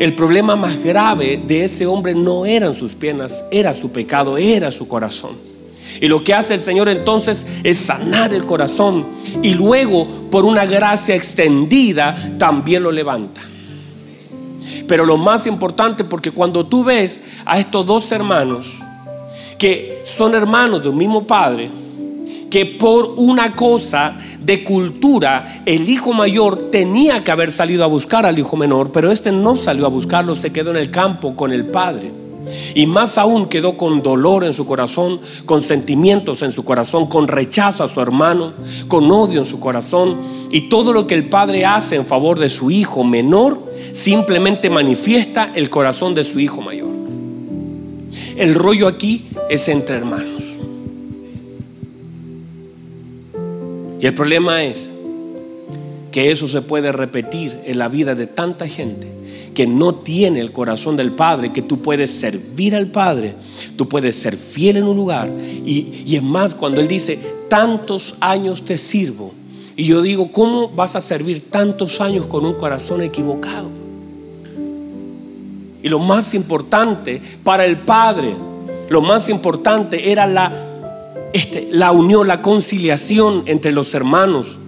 el problema más grave de ese hombre no eran sus piernas, era su pecado, era su corazón. Y lo que hace el Señor entonces es sanar el corazón y luego por una gracia extendida también lo levanta. Pero lo más importante, porque cuando tú ves a estos dos hermanos, que son hermanos de un mismo padre, que por una cosa de cultura el hijo mayor tenía que haber salido a buscar al hijo menor, pero este no salió a buscarlo, se quedó en el campo con el padre. Y más aún quedó con dolor en su corazón, con sentimientos en su corazón, con rechazo a su hermano, con odio en su corazón. Y todo lo que el padre hace en favor de su hijo menor simplemente manifiesta el corazón de su hijo mayor. El rollo aquí es entre hermanos. Y el problema es que eso se puede repetir en la vida de tanta gente que no tiene el corazón del Padre, que tú puedes servir al Padre, tú puedes ser fiel en un lugar. Y, y es más, cuando Él dice, tantos años te sirvo. Y yo digo, ¿cómo vas a servir tantos años con un corazón equivocado? Y lo más importante para el Padre, lo más importante era la, este, la unión, la conciliación entre los hermanos.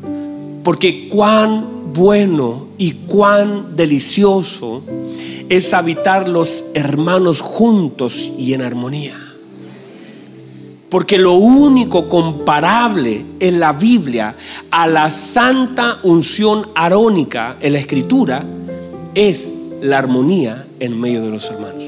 Porque cuán bueno y cuán delicioso es habitar los hermanos juntos y en armonía. Porque lo único comparable en la Biblia a la santa unción arónica en la escritura es la armonía en medio de los hermanos.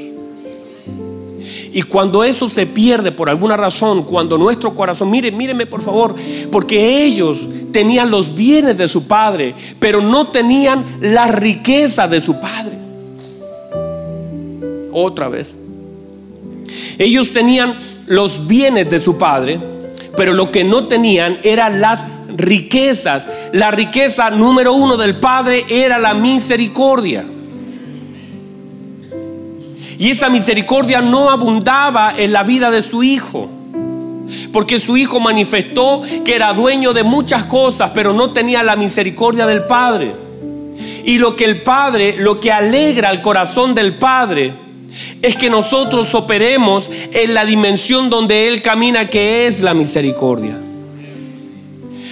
Y cuando eso se pierde por alguna razón, cuando nuestro corazón, mire, míreme por favor, porque ellos tenían los bienes de su padre, pero no tenían la riqueza de su padre. Otra vez. Ellos tenían los bienes de su padre, pero lo que no tenían eran las riquezas. La riqueza número uno del padre era la misericordia. Y esa misericordia no abundaba en la vida de su hijo. Porque su hijo manifestó que era dueño de muchas cosas, pero no tenía la misericordia del Padre. Y lo que el Padre, lo que alegra al corazón del Padre, es que nosotros operemos en la dimensión donde Él camina, que es la misericordia.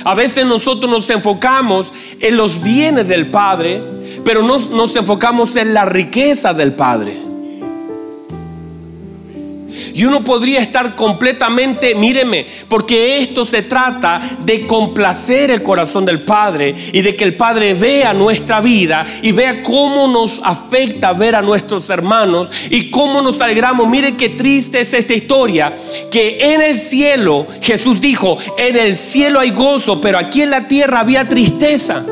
A veces nosotros nos enfocamos en los bienes del Padre, pero no nos enfocamos en la riqueza del Padre. Y uno podría estar completamente, míreme, porque esto se trata de complacer el corazón del Padre y de que el Padre vea nuestra vida y vea cómo nos afecta ver a nuestros hermanos y cómo nos alegramos. Mire qué triste es esta historia, que en el cielo, Jesús dijo, en el cielo hay gozo, pero aquí en la tierra había tristeza.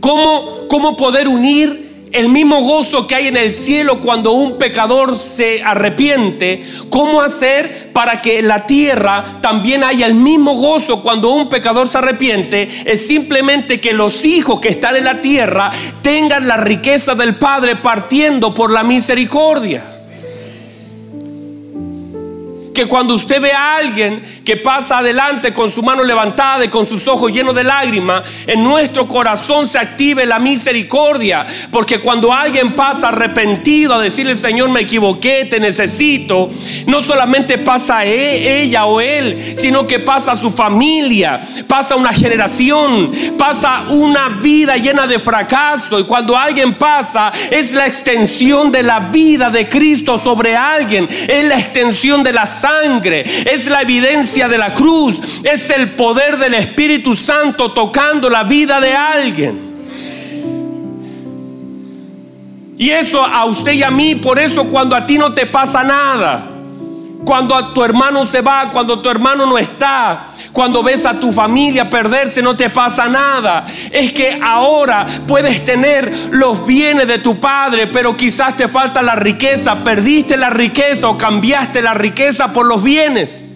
¿Cómo, cómo poder unir el mismo gozo que hay en el cielo cuando un pecador se arrepiente, ¿cómo hacer para que en la tierra también haya el mismo gozo cuando un pecador se arrepiente? Es simplemente que los hijos que están en la tierra tengan la riqueza del Padre partiendo por la misericordia Porque cuando usted ve a alguien que pasa adelante con su mano levantada y con sus ojos llenos de lágrimas, en nuestro corazón se active la misericordia. Porque cuando alguien pasa arrepentido a decirle, Señor, me equivoqué, te necesito, no solamente pasa e, ella o él, sino que pasa su familia, pasa una generación, pasa una vida llena de fracaso. Y cuando alguien pasa, es la extensión de la vida de Cristo sobre alguien, es la extensión de la sangre, es la evidencia de la cruz, es el poder del Espíritu Santo tocando la vida de alguien. Y eso a usted y a mí, por eso cuando a ti no te pasa nada, cuando a tu hermano se va, cuando tu hermano no está, cuando ves a tu familia perderse, no te pasa nada. Es que ahora puedes tener los bienes de tu padre, pero quizás te falta la riqueza. Perdiste la riqueza o cambiaste la riqueza por los bienes.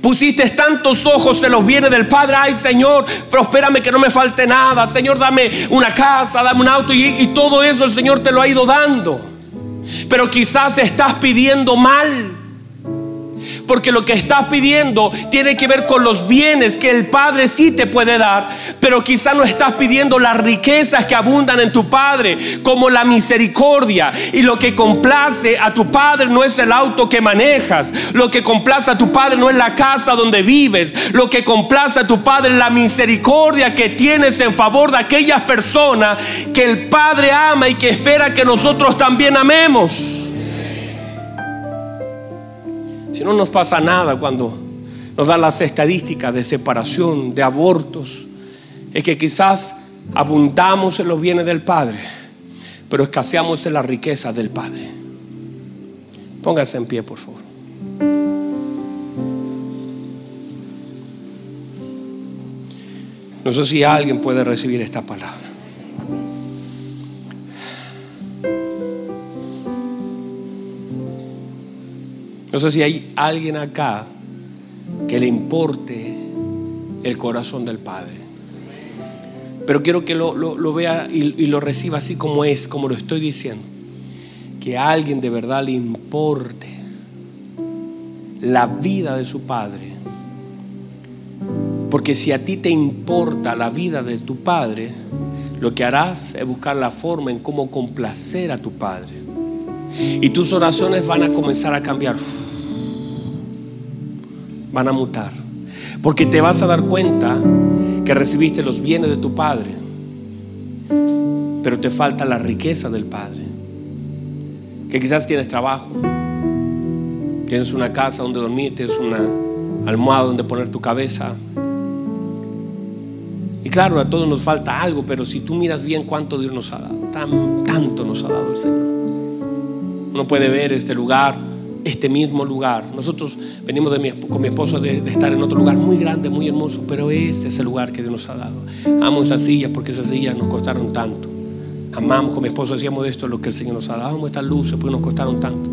Pusiste tantos ojos en los bienes del Padre. Ay, Señor, prospérame que no me falte nada. Señor, dame una casa, dame un auto. Y, y todo eso el Señor te lo ha ido dando. Pero quizás estás pidiendo mal. Porque lo que estás pidiendo tiene que ver con los bienes que el Padre sí te puede dar. Pero quizás no estás pidiendo las riquezas que abundan en tu Padre, como la misericordia. Y lo que complace a tu Padre no es el auto que manejas. Lo que complace a tu Padre no es la casa donde vives. Lo que complace a tu Padre es la misericordia que tienes en favor de aquellas personas que el Padre ama y que espera que nosotros también amemos. Si no nos pasa nada cuando nos dan las estadísticas de separación, de abortos, es que quizás abundamos en los bienes del Padre, pero escaseamos en la riqueza del Padre. Póngase en pie, por favor. No sé si alguien puede recibir esta palabra. No sé si hay alguien acá que le importe el corazón del Padre. Pero quiero que lo, vea y, y, lo reciba así como es, como lo estoy diciendo. Que a alguien de verdad le importe la vida de su Padre. Porque si a ti te importa la vida de tu Padre, lo que harás es buscar la forma en cómo complacer a tu Padre. Y tus oraciones van a comenzar a cambiar. Van a mutar. Porque te vas a dar cuenta que recibiste los bienes de tu Padre. Pero te falta la riqueza del Padre. Que quizás tienes trabajo. Tienes una casa donde dormir. Tienes una almohada donde poner tu cabeza. Y claro, a todos nos falta algo, pero si tú miras bien cuánto Dios nos ha dado, tan, tanto nos ha dado el Señor. Uno puede ver este lugar, este mismo lugar. Nosotros venimos de con mi esposo de, estar en otro lugar muy grande, muy hermoso, pero este es el lugar que Dios nos ha dado. Amo esas sillas porque esas sillas nos costaron tanto. Amamos con mi esposo, decíamos de esto lo que el Señor nos ha dado. Amo estas luces porque nos costaron tanto.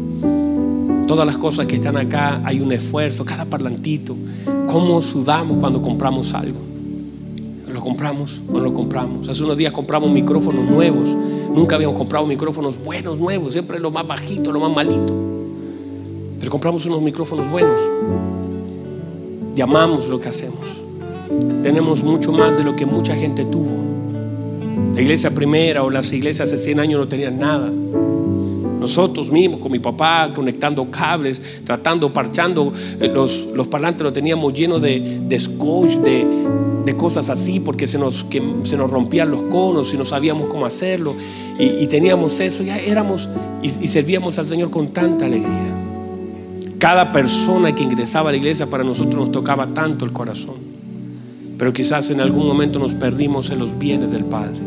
Todas las cosas que están acá hay un esfuerzo, cada parlantito. Cómo sudamos cuando compramos algo. Lo compramos no lo compramos. Hace unos días compramos micrófonos nuevos Nunca habíamos comprado micrófonos buenos, nuevos, siempre lo más bajito, lo más malito. Pero compramos unos micrófonos buenos y amamos lo que hacemos. Tenemos mucho más de lo que mucha gente tuvo. La iglesia primera o las iglesias hace 100 años no tenían nada. Nosotros mismos, con mi papá, conectando cables, tratando, parchando, eh, los, los parlantes los teníamos llenos de, de scotch, de, de cosas así, porque se nos, que se nos rompían los conos y no sabíamos cómo hacerlo. Y, teníamos eso, ya éramos y, y servíamos al Señor con tanta alegría. Cada persona que ingresaba a la iglesia para nosotros nos tocaba tanto el corazón. Pero quizás en algún momento nos perdimos en los bienes del Padre.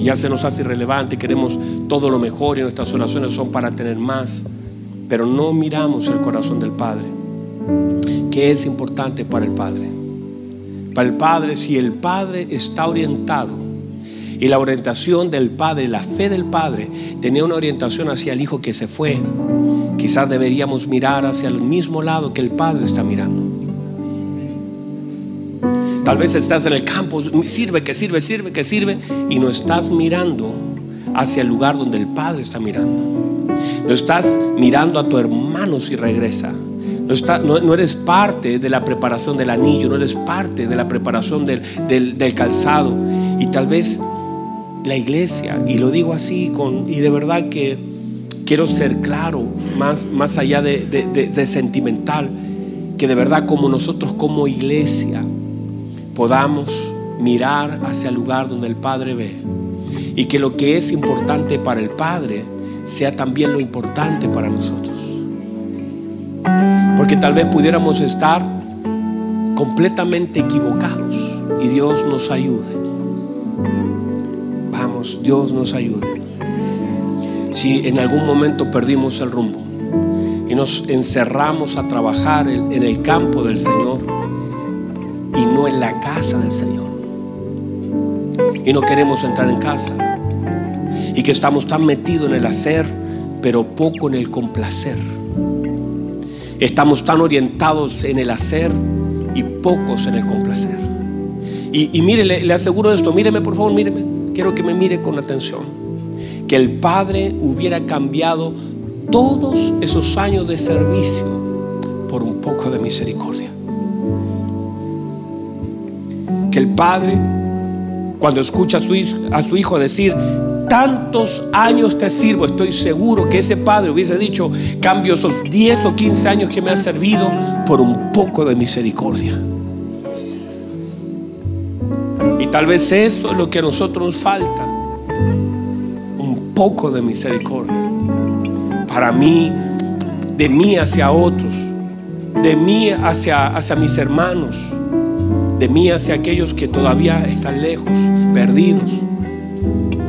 Ya se nos hace irrelevante, queremos todo lo mejor y nuestras oraciones son para tener más. Pero no miramos el corazón del Padre, que es importante para el Padre para el Padre, si el Padre está orientado y la orientación del Padre, la fe del Padre, tenía una orientación hacia el Hijo que se fue, quizás deberíamos mirar hacia el mismo lado que el Padre está mirando. Tal vez estás en el campo, sirve, que sirve, sirve, que sirve, y no estás mirando hacia el lugar donde el Padre está mirando. No estás mirando a tu hermano si regresa. No, eres parte de la preparación del anillo, no eres parte de la preparación del, del calzado. Y tal vez la iglesia, y lo digo así, con, y de verdad que quiero ser claro, más, más allá de, de sentimental, que de verdad como nosotros como iglesia podamos mirar hacia el lugar donde el Padre ve. Y que lo que es importante para el Padre sea también lo importante para nosotros. Porque tal vez pudiéramos estar completamente equivocados y Dios nos ayude. Vamos, Dios nos ayude. Si en algún momento perdimos el rumbo y nos encerramos a trabajar en el campo del Señor y no en la casa del Señor y no queremos entrar en casa. Y que estamos tan metidos en el hacer, pero poco en el complacer. Estamos tan orientados en el hacer y pocos en el complacer. Y, mire, le, aseguro esto, míreme por favor, míreme. Quiero que me mire con atención. Que el Padre hubiera cambiado todos esos años de servicio por un poco de misericordia. Que el Padre cuando escucha a su, hijo, decir, tantos años te sirvo, estoy seguro que ese padre hubiese dicho, cambio esos 10 o 15 años que me ha servido por un poco de misericordia. Y tal vez eso es lo que a nosotros nos falta, un poco de misericordia. Para mí, de mí hacia otros, de mí hacia, hacia mis hermanos de mí hacia aquellos que todavía están lejos, perdidos.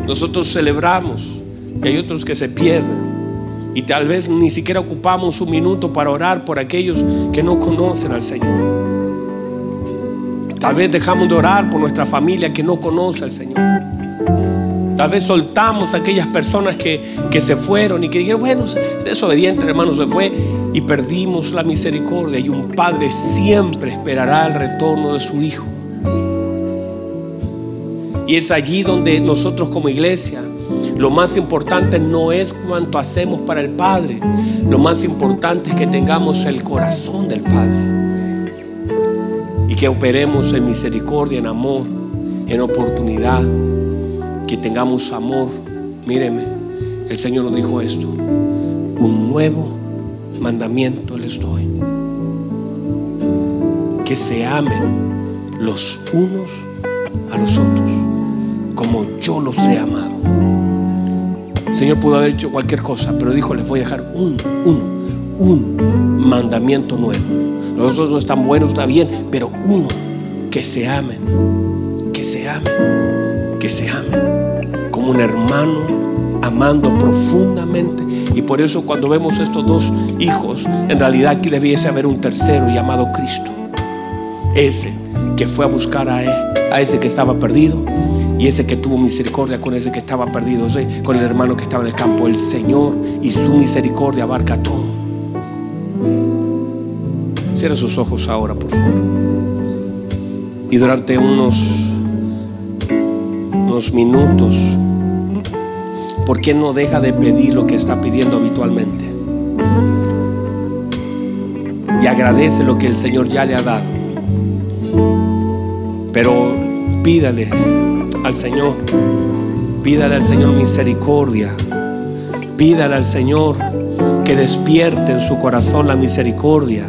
Nosotros celebramos que hay otros que se pierden y tal vez ni siquiera ocupamos un minuto para orar por aquellos que no conocen al Señor. Tal vez dejamos de orar por nuestra familia que no conoce al Señor. Tal vez soltamos a aquellas personas que, que se fueron y que dijeron, bueno, es desobediente, hermano, se fue y perdimos la misericordia y un padre siempre esperará el retorno de su hijo. Y es allí donde nosotros como iglesia, lo más importante no es cuánto hacemos para el Padre, lo más importante es que tengamos el corazón del Padre y que operemos en misericordia, en amor, en oportunidad, que tengamos amor. Míreme, el Señor nos dijo esto, un nuevo mandamiento les doy. Que se amen los unos a los otros como yo los he amado. El Señor pudo haber hecho cualquier cosa, pero dijo, les voy a dejar un, un, un mandamiento nuevo. Los otros no están buenos, está bien, pero uno, que se amen, que se amen, que se amen, como un hermano amando profundamente y por eso cuando vemos estos dos hijos, en realidad aquí debiese haber un tercero llamado Cristo. Ese que fue a buscar a, él, a ese que estaba perdido y ese que tuvo misericordia con ese que estaba perdido, con el hermano que estaba en el campo. El Señor y su misericordia abarca todo. Cierra sus ojos ahora, por favor. Y durante unos, unos minutos ¿por qué no deja de pedir lo que está pidiendo habitualmente? Y agradece lo que el Señor ya le ha dado. Pero pídale al Señor, pídale al Señor misericordia, pídale al Señor que despierte en su corazón la misericordia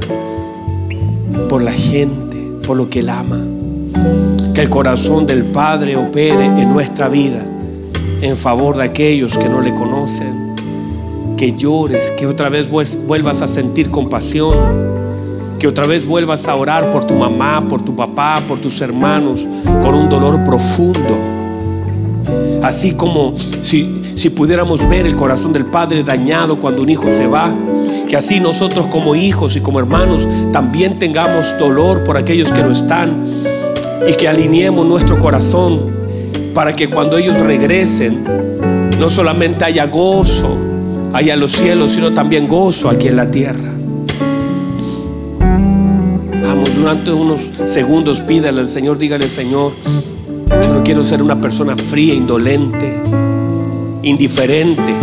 por la gente, por lo que Él ama. Que el corazón del Padre opere en nuestra vida en favor de aquellos que no le conocen. Que llores, que otra vez vuelvas a sentir compasión. Que otra vez vuelvas a orar por tu mamá, por tu papá, por tus hermanos, con un dolor profundo. Así como si, si pudiéramos ver el corazón del Padre dañado cuando un hijo se va, que así nosotros como hijos y como hermanos también tengamos dolor por aquellos que no están y que alineemos nuestro corazón para que cuando ellos regresen no solamente haya gozo allá en los cielos, sino también gozo aquí en la tierra. Vamos, durante unos segundos pídale al Señor, dígale al Señor, yo no quiero ser una persona fría, indolente, indiferente.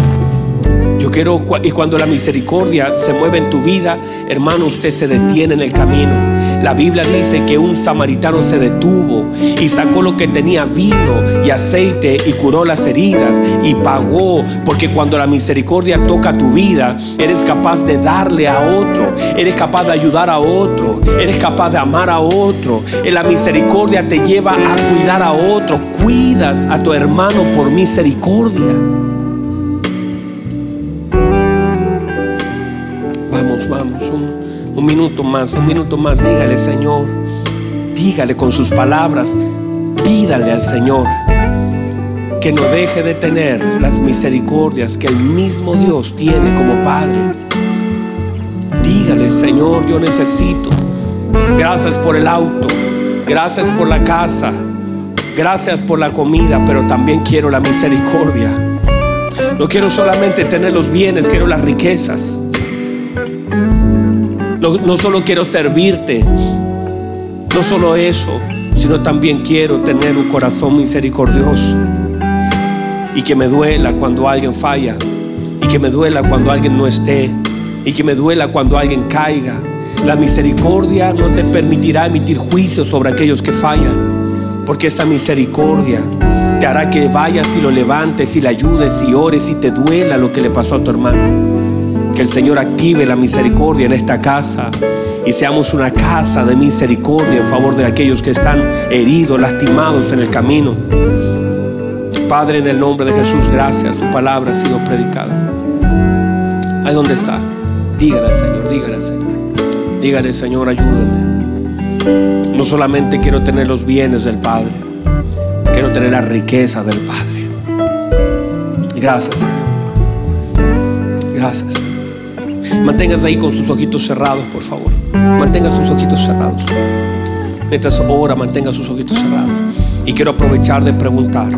Yo quiero, y cuando la misericordia se mueve en tu vida, hermano, usted se detiene en el camino. La Biblia dice que un samaritano se detuvo y sacó lo que tenía vino y aceite y curó las heridas y pagó. Porque cuando la misericordia toca tu vida, eres capaz de darle a otro, eres capaz de ayudar a otro, eres capaz de amar a otro. La misericordia te lleva a cuidar a otro. Cuidas a tu hermano por misericordia. vamos, un, minuto más, un minuto más. Dígale, Señor, dígale con sus palabras, pídale al Señor que no deje de tener las misericordias que el mismo Dios tiene como Padre. Dígale, Señor, yo necesito. Gracias por el auto, gracias por la casa, gracias por la comida, pero también quiero la misericordia. No quiero solamente tener los bienes, quiero las riquezas. No, solo quiero servirte, no solo eso, sino también quiero tener un corazón misericordioso y que me duela cuando alguien falla y que me duela cuando alguien no esté y que me duela cuando alguien caiga. La misericordia no te permitirá emitir juicio sobre aquellos que fallan, porque esa misericordia te hará que vayas y lo levantes y le ayudes y ores y te duela lo que le pasó a tu hermano. Que el Señor active la misericordia en esta casa y seamos una casa de misericordia en favor de aquellos que están heridos, lastimados en el camino. Padre, en el nombre de Jesús, gracias. Tu palabra ha sido predicada. Ahí donde está. Dígale al Señor, dígale al Señor. Dígale, Señor, ayúdame. No solamente quiero tener los bienes del Padre, quiero tener la riqueza del Padre. Gracias, Señor. Gracias. Manténgase ahí con sus ojitos cerrados, por favor. Mantenga sus ojitos cerrados. Mientras ora, mantenga sus ojitos cerrados. Y quiero aprovechar de preguntar.